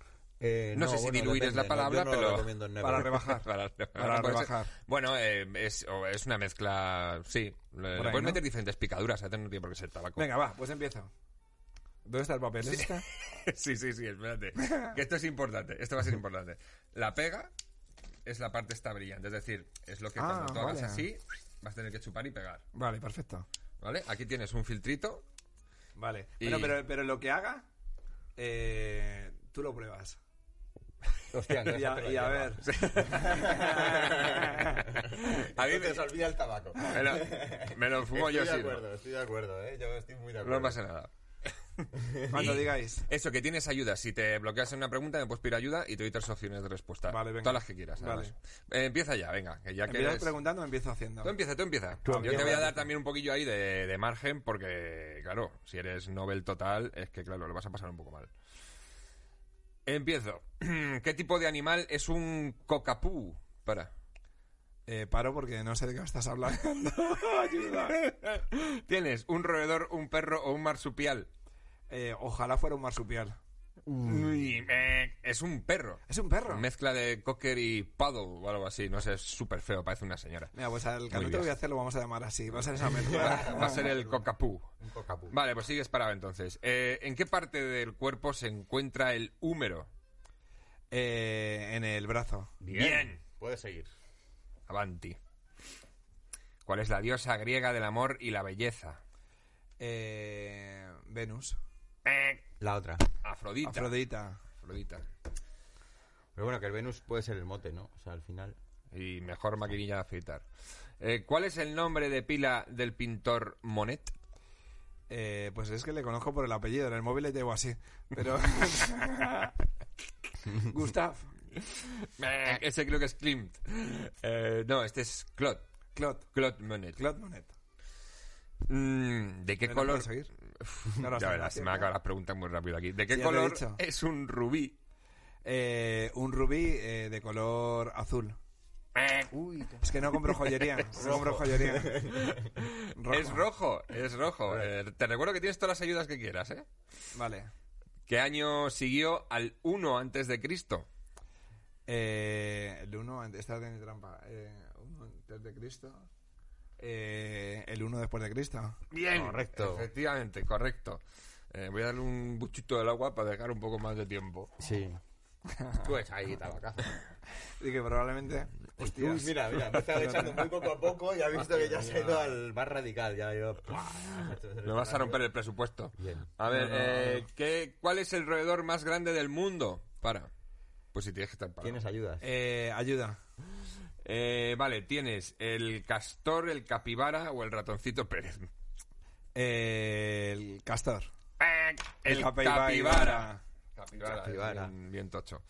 Eh, No sé si diluir es la palabra, pero-. <laughs> Para rebajar. <laughs> Para, Para puede ser- rebajar. Bueno, eh, es, o es una mezcla, sí. Le, le puedes meter diferentes picaduras, no tiene por qué ser tabaco. Venga, va, pues empiezo. ¿Dónde está el papel? ¿Es este? <laughs> sí, sí, sí, espérate. que esto es importante, esto va a ser importante. La pega es la parte esta brillante, es decir, es lo que Ah, cuando tú hagas vale. así, vas a tener que chupar y pegar. Vale, perfecto. ¿Vale? Aquí tienes un filtrito. Vale. Y- Bueno, pero, pero lo que haga, eh, tú lo pruebas. <laughs> Hostia, <laughs> Y a, y a ver. A mí me, olvida el tabaco. me lo, me lo fumo estoy yo de sí. acuerdo, estoy de acuerdo, ¿eh? Yo estoy muy de acuerdo. No pasa nada. <laughs> Cuando Y digáis. Eso, que tienes ayuda. Si te bloqueas en una pregunta, me puedes pedir ayuda y te doy tres opciones de respuesta. Vale, venga. Todas las que quieras, además. Eh, empieza ya, venga. Que ya que ¿Empiezas eres- preguntando o empiezo haciendo? Tú empieza, tú empieza. Tú Yo te voy a dar también un poquillo ahí de, de margen porque, claro, si eres Nobel total, es que, claro, lo vas a pasar un poco mal. Empiezo. <clears throat> ¿Qué tipo de animal es un cocapú? Para. Eh, paro porque no sé de qué me estás hablando. <laughs> Ayuda. <laughs> ¿Tienes un roedor, un perro o un marsupial? Eh, ojalá fuera un marsupial. Uy, eh, es un perro. Es un perro. Mezcla de cocker y paddle o algo así. No sé, es súper feo, parece una señora. Mira, pues al canuto que voy a hacer lo vamos a llamar así. Va a ser esa mezcla. <laughs> Va a ser el cocapú. Un cocapú. Vale, pues sigues parado entonces. Eh, ¿En qué parte del cuerpo se encuentra el húmero? Eh, en el brazo. Bien. Puedes seguir. Avanti. ¿Cuál es la diosa griega del amor y la belleza? Eh, Venus. La otra. Afrodita. Afrodita. Afrodita. Pero bueno, que el Venus puede ser el mote, ¿no? O sea, al final. Y mejor maquinilla de afeitar. Eh, ¿Cuál es el nombre de pila del pintor Monet? Eh, pues es que le conozco por el apellido. En el móvil le llevo así. Pero. <laughs> <laughs> Gustav. Eh, ese creo que es Klimt. Eh, no, este es Claude. Claude. Claude Monet. Claude Monet. Mm, ¿De qué ¿Me lo color? seguir? No, no, ya verás, se me acaban las preguntas muy rápido aquí. ¿De qué Sí, color es un rubí? Eh, un rubí eh, de color azul. Uy, Es que no compro joyería. <laughs> No compro joyería. <laughs> Es rojo, es rojo. Eh, te recuerdo que tienes todas las ayudas que quieras, ¿eh? Vale. ¿Qué año siguió al 1 antes de Cristo? Eh, el 1, esta tiene trampa. Eh, uno antes de Cristo. Eh, el 1 después de Cristo. Bien, Correcto. Efectivamente, correcto. Eh, voy a darle un buchito del agua para dejar un poco más de tiempo. Sí. Tú echas ahí tabacazo. Y que probablemente. Uy, Hostias. mira, mira, me está echando muy poco a poco y ha visto que ya se ha ido al más radical. Ya ha ido. Me vas a romper el presupuesto. Bien. A ver, No, no, eh, ¿qué, ¿cuál es el roedor más grande del mundo? Para. Pues si tienes que estar parado. Tienes ayudas. Eh, ayuda. Eh, vale, tienes el castor, el capibara o el ratoncito Pérez. Eh, el castor. El capibara. capibara. Capibara, Capibara. es Bien, bien tocho.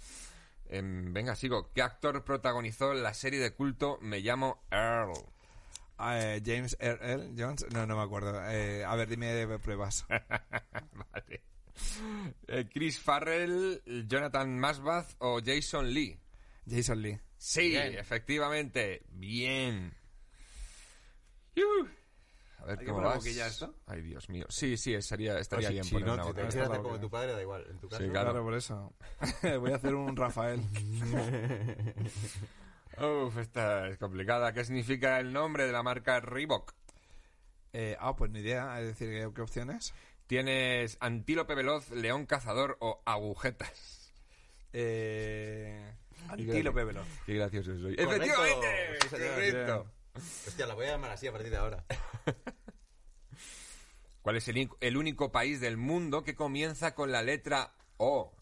Em, venga, sigo. ¿Qué actor protagonizó la serie de culto Me llamo Earl? Ah, eh, James R. L. Jones. No, no me acuerdo. Eh, a ver, dime de pruebas. <laughs> vale. Eh, Chris Farrell, Jonathan Masbath o Jason Lee. Jason Lee. Sí, Bien. efectivamente. Bien. Yuh. A ver ¿Hay que cómo vas. esto? Ay, Dios mío. Sí, sí, estaría, estaría bien si poner no, te Está como tu padre, da igual. En tu caso. Sí, Claro, Claro. por eso. <laughs> Voy a hacer un Rafael. <laughs> Uf, esta es complicada. ¿Qué significa el nombre de la marca Reebok? Eh, ah, pues ni idea. Es decir, ¿qué, qué opciones? Tienes antílope veloz, león cazador o agujetas. Eh, antílope veloz. Qué gracioso soy. Correcto. ¡Efectivamente! Sí, señor. Correcto. Hostia, la voy a llamar así a partir de ahora. <laughs> ¿Cuál es el, único país del mundo que comienza con la letra O?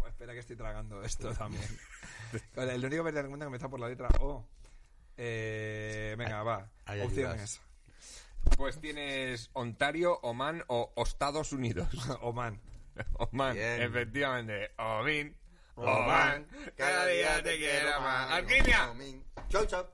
Oh, espera que estoy tragando esto también. <laughs> El único me da cuenta que está por la letra O. Eh, venga, va. hay Opciones. Pues tienes Ontario, Oman o Estados Unidos. <laughs> Oman. Oman, Bien. efectivamente. Omin. Oman, cada día te quiero más. ¡Alquimia! Chau, chau.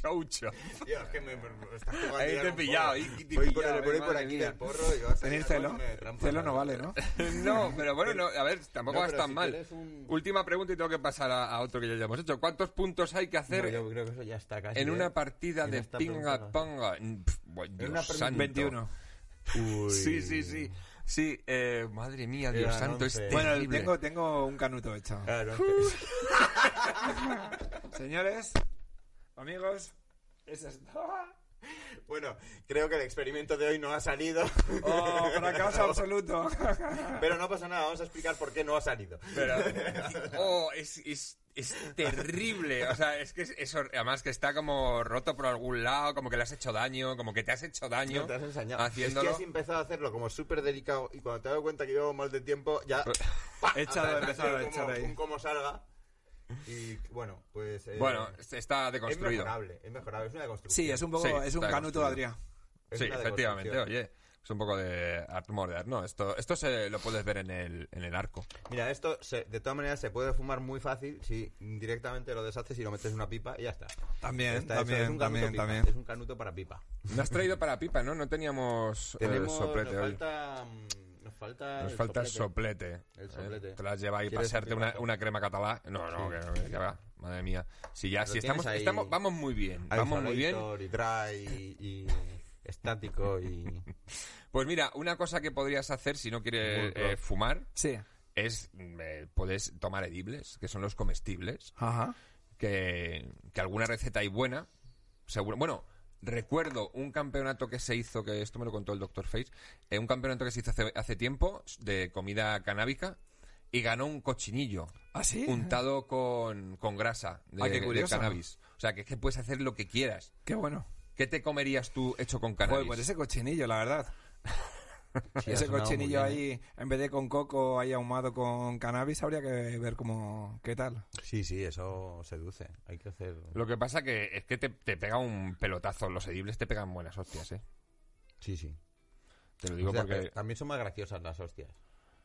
choucho. Tío, es que me, me está jugando Ahí te he pillado, te Voy por, el- voy eh, por madre aquí del porro y vas a a celo. Celo no vale, ¿no? <laughs> No, pero bueno, no, a ver, tampoco No, vas tan si mal. un- Última pregunta y tengo que pasar a, a otro que ya hemos hecho. ¿Cuántos puntos hay que hacer No, yo creo que eso ya está casi. en ¿eh? una partida En de pf, buah, Dios una pregunta- santo. 21. Uy. Sí, sí, sí. Sí, eh, madre mía, Dios Eran santo, es 11. Bueno, terrible. tengo, tengo un canuto hecho. Claro. <laughs> Señores, amigos, es esto. <laughs> bueno, creo que el experimento de hoy no ha salido. Oh, fracaso <laughs> absoluto. Pero no pasa nada, vamos a explicar por qué no ha salido. Pero, oh, es, es, es terrible. O sea, es que es, es hor- además que está como roto por algún lado, como que le has hecho daño, como que te has hecho daño No te has ensañado. haciéndolo. Es que has empezado a hacerlo como súper delicado y cuando te das cuenta que llevo mal de tiempo, ya. ¡pa! Echado, O sea, empezado a echar ahí. un como salga. Y bueno, pues. eh, Bueno, está es deconstruido. mejorable, es mejorable, es una construcción. Sí, es un poco, Sí, es un canuto. Adrián. Es Sí, efectivamente, deconstrucción. oye. Es un poco de art modern, ¿no? Esto, esto se lo puedes ver en el, en el arco. Mira, esto se- de todas maneras se puede fumar muy fácil si directamente lo deshaces y lo metes en una pipa y ya está. También, Está hecho, es también, un también, pipa, también. Es un canuto para pipa. Me has traído para pipa, ¿no? No teníamos eh, Tenemos, soplete nos hoy. falta, mm, nos falta, Nos el falta el soplete. soplete. El ¿eh? soplete. Te las lleva ahí para ¿Quieres pasarte una, una crema catalá. No, no, Sí. que, que va. Madre mía. Si ya, si estamos, ahí. estamos, vamos muy bien. Vamos muy bien. Y dry y, y estático y... <laughs> Pues mira, una cosa que podrías hacer si no quieres eh, fumar Sí. es, eh, puedes tomar edibles, que son los comestibles, Ajá. que, que alguna receta hay buena, seguro. Bueno, recuerdo un campeonato que se hizo, que esto me lo contó el Dr. Face, eh, un campeonato que se hizo hace, hace tiempo de comida canábica y ganó un cochinillo ¿Ah, sí? untado con, con grasa de, Ah, qué de cannabis. O sea, que es que puedes hacer lo que quieras. Qué bueno. ¿Qué te comerías tú hecho con Joder, cannabis? pues ese cochinillo, la verdad. <laughs> Sí, ese cochinillo ¿eh? ahí, en vez de con coco ahí ahumado con cannabis, habría que ver cómo, qué tal. Sí, sí, eso seduce. Hay que hacer... Lo que pasa que es que te, te pega un pelotazo. Los edibles te pegan buenas hostias, ¿eh? Sí, sí. Te lo digo O sea, porque también son más graciosas las hostias.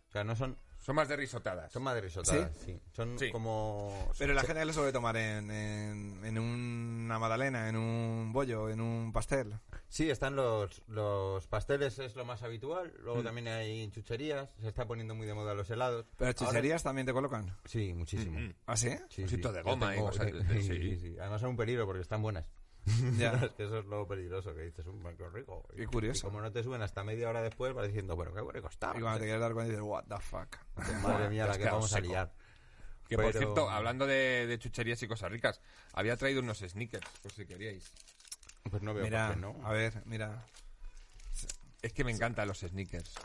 O sea, no son... son más de risotadas. Son más de risotadas, sí. Son Sí. como... Pero la gente lo suele tomar en, en, en una magdalena, en un bollo, en un pastel. Sí, están los, los pasteles, es lo más habitual. Mm. Luego también hay chucherías. Se está poniendo muy de moda los helados. Pero Ahora- chucherías también te colocan. Sí, muchísimo. Mm, ¿Ah, sí? Sí, sí. de goma y tengo- cosas de- sí, sí. sí, sí. Además son un peligro porque están buenas. <laughs> Ya. Es que eso es lo peligroso, que dices, un qué rico. Qué curioso. Y como no te suben hasta media hora después, vas diciendo, bueno, qué rico está. Y cuando te quieres dar cuenta dices, what the fuck. Madre mía, la que vamos a liar. Que por cierto, hablando de, de chucherías y cosas ricas, había traído unos sneakers, por si queríais. Pues no veo Mira, por qué no. a ver, mira. Es que me encantan los sneakers.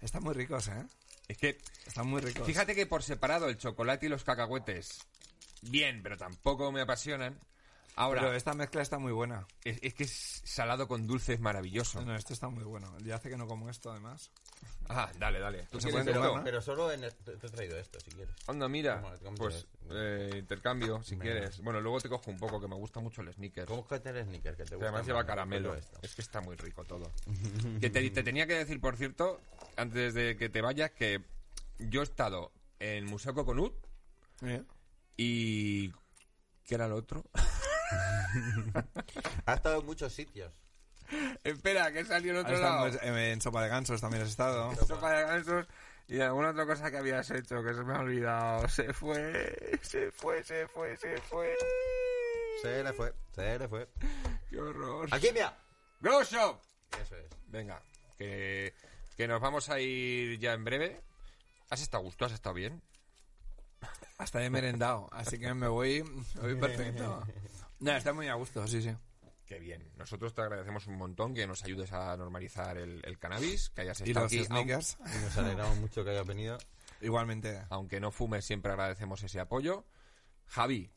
Están muy ricos, ¿eh? Es que, Están muy ricos. fíjate que por separado el chocolate y los cacahuetes, bien, pero tampoco me apasionan. Ahora, Pero esta mezcla está muy buena. es, es que es salado con dulce, es maravilloso. No, esto está muy bueno. Ya hace que no como esto, además. Ah, dale, dale. ¿Tú Se quieres pueden esto? comer, ¿no? Pero solo en... el- Te te he traído esto, si quieres. Anda, mira. Pues eh, intercambio, si Venga. quieres. Bueno, luego te cojo un poco, que me gusta mucho el sneaker. ¿Cómo que el sneaker? Que te Que gusta además lleva caramelo. Esto. Es que está muy rico todo. <laughs> que te, te tenía que decir, por cierto, antes de que te vayas, que yo he estado en Museo Coconut ¿Eh? y... ¿Qué era lo otro? <laughs> <laughs> Ha estado en muchos sitios. Espera, que salió en Ahora otro lado. en, en Sopa de Gansos también has estado. Sopa de gansos y alguna otra cosa que habías hecho que se me ha olvidado. <laughs> Se fue, se fue, se fue, se fue. Se le fue, se le fue. ¡Qué horror! ¡Alquimia! ¡Grow Shop! Eso es. Venga, que, que nos vamos a ir ya en breve. ¿Has estado a gusto? ¿Has estado bien? Hasta he merendado, así que me voy, me voy <laughs> perfecto. No, está muy a gusto, sí, sí. Qué bien. Nosotros te agradecemos un montón que nos ayudes a normalizar el, el cannabis, que hayas Y estado los aquí. aun- sneakers, Y nos alegramos mucho que hayas venido. igualmente. Aunque no fumes, siempre agradecemos ese apoyo. Javi,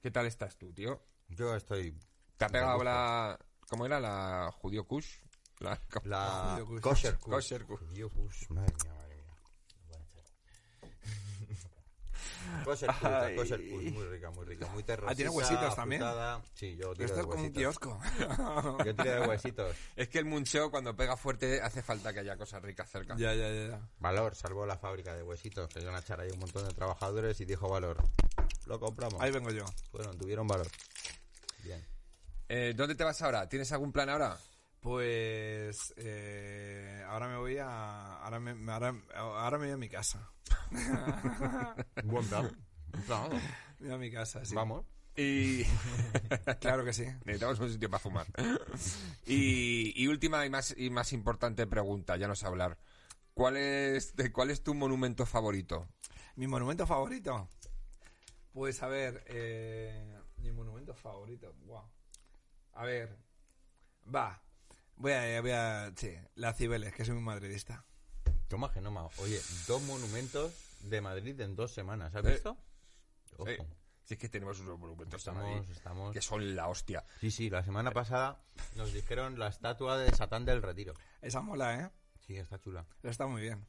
¿qué tal estás tú, tío? Yo estoy... ¿Te ha pegado la... ¿Cómo era? ¿La judío kush? La... La Judío Kush. kosher kush. Kosher kush. Judío kush. Madre mía, madre mía. Lo voy a echar. Kosher Ay. kosher kush. Muy rica, muy rica. Muy terrosita, Ah, ¿tiene huesitos también? Sí, yo tiro Esto de es como un huesitos. kiosco. <laughs> Yo tiro de huesitos. Es que el muncheo cuando pega fuerte hace falta que haya cosas ricas cerca. ya, ya, ya, ya. Valor salvó la fábrica de huesitos. Que iban a echar ahí un montón de trabajadores y dijo Valor. Lo compramos. Ahí vengo yo. Bueno, tuvieron valor. Bien. Eh, ¿Dónde te vas ahora? ¿Tienes algún plan ahora? Pues eh, ahora me voy a ahora me, me- ahora, ahora me voy a mi casa. <laughs> Buen plan. A mi casa, sí. Vamos. Y <laughs> Claro que sí. necesitamos un sitio para fumar. Y, y última y más, y más importante pregunta, ya no sé hablar. ¿Cuál es, de, ¿Cuál es tu monumento favorito? Mi monumento favorito. Pues a ver, eh, mi monumento favorito. Wow. A ver, va. Voy a, voy a, sí, la Cibeles, que soy muy madridista. Toma genoma. Oye, dos monumentos de Madrid en dos semanas. ¿Has Eh, visto? Ojo. Sí. Si es que tenemos unos monumentos en Estamos, Madrid estamos... que son la hostia. Sí, sí, la semana pasada nos dijeron la estatua de Satán del Retiro. Esa mola, ¿eh? Sí, está chula. Pero está muy bien.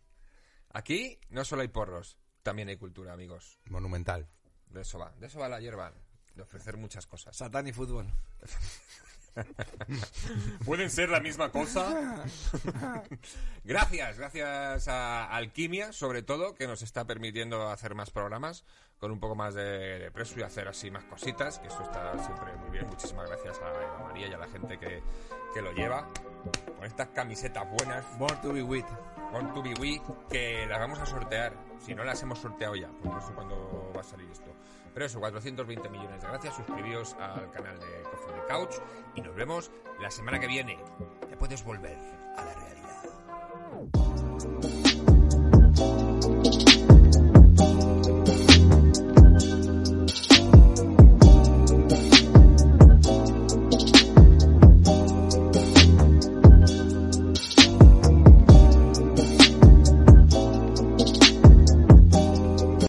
Aquí no solo hay porros, también hay cultura, amigos. Monumental. De eso va, de eso va la hierba, de ofrecer muchas cosas. Satán y fútbol. <laughs> <laughs> ¿Pueden ser la misma cosa? <laughs> gracias, gracias a Alquimia, sobre todo, que nos está permitiendo hacer más programas con un poco más de, de precio y hacer así más cositas, que eso está siempre muy bien. Muchísimas gracias a Eva María y a la gente que, que lo lleva. Con estas camisetas buenas, Born to be with. Born to be We, que las vamos a sortear. Si no las hemos sorteado ya, porque no sé cuándo va a salir esto. Pero eso, 420 millones de gracias. Suscribíos al canal de Coffee de Couch y nos vemos la semana que viene. Ya puedes volver a la realidad.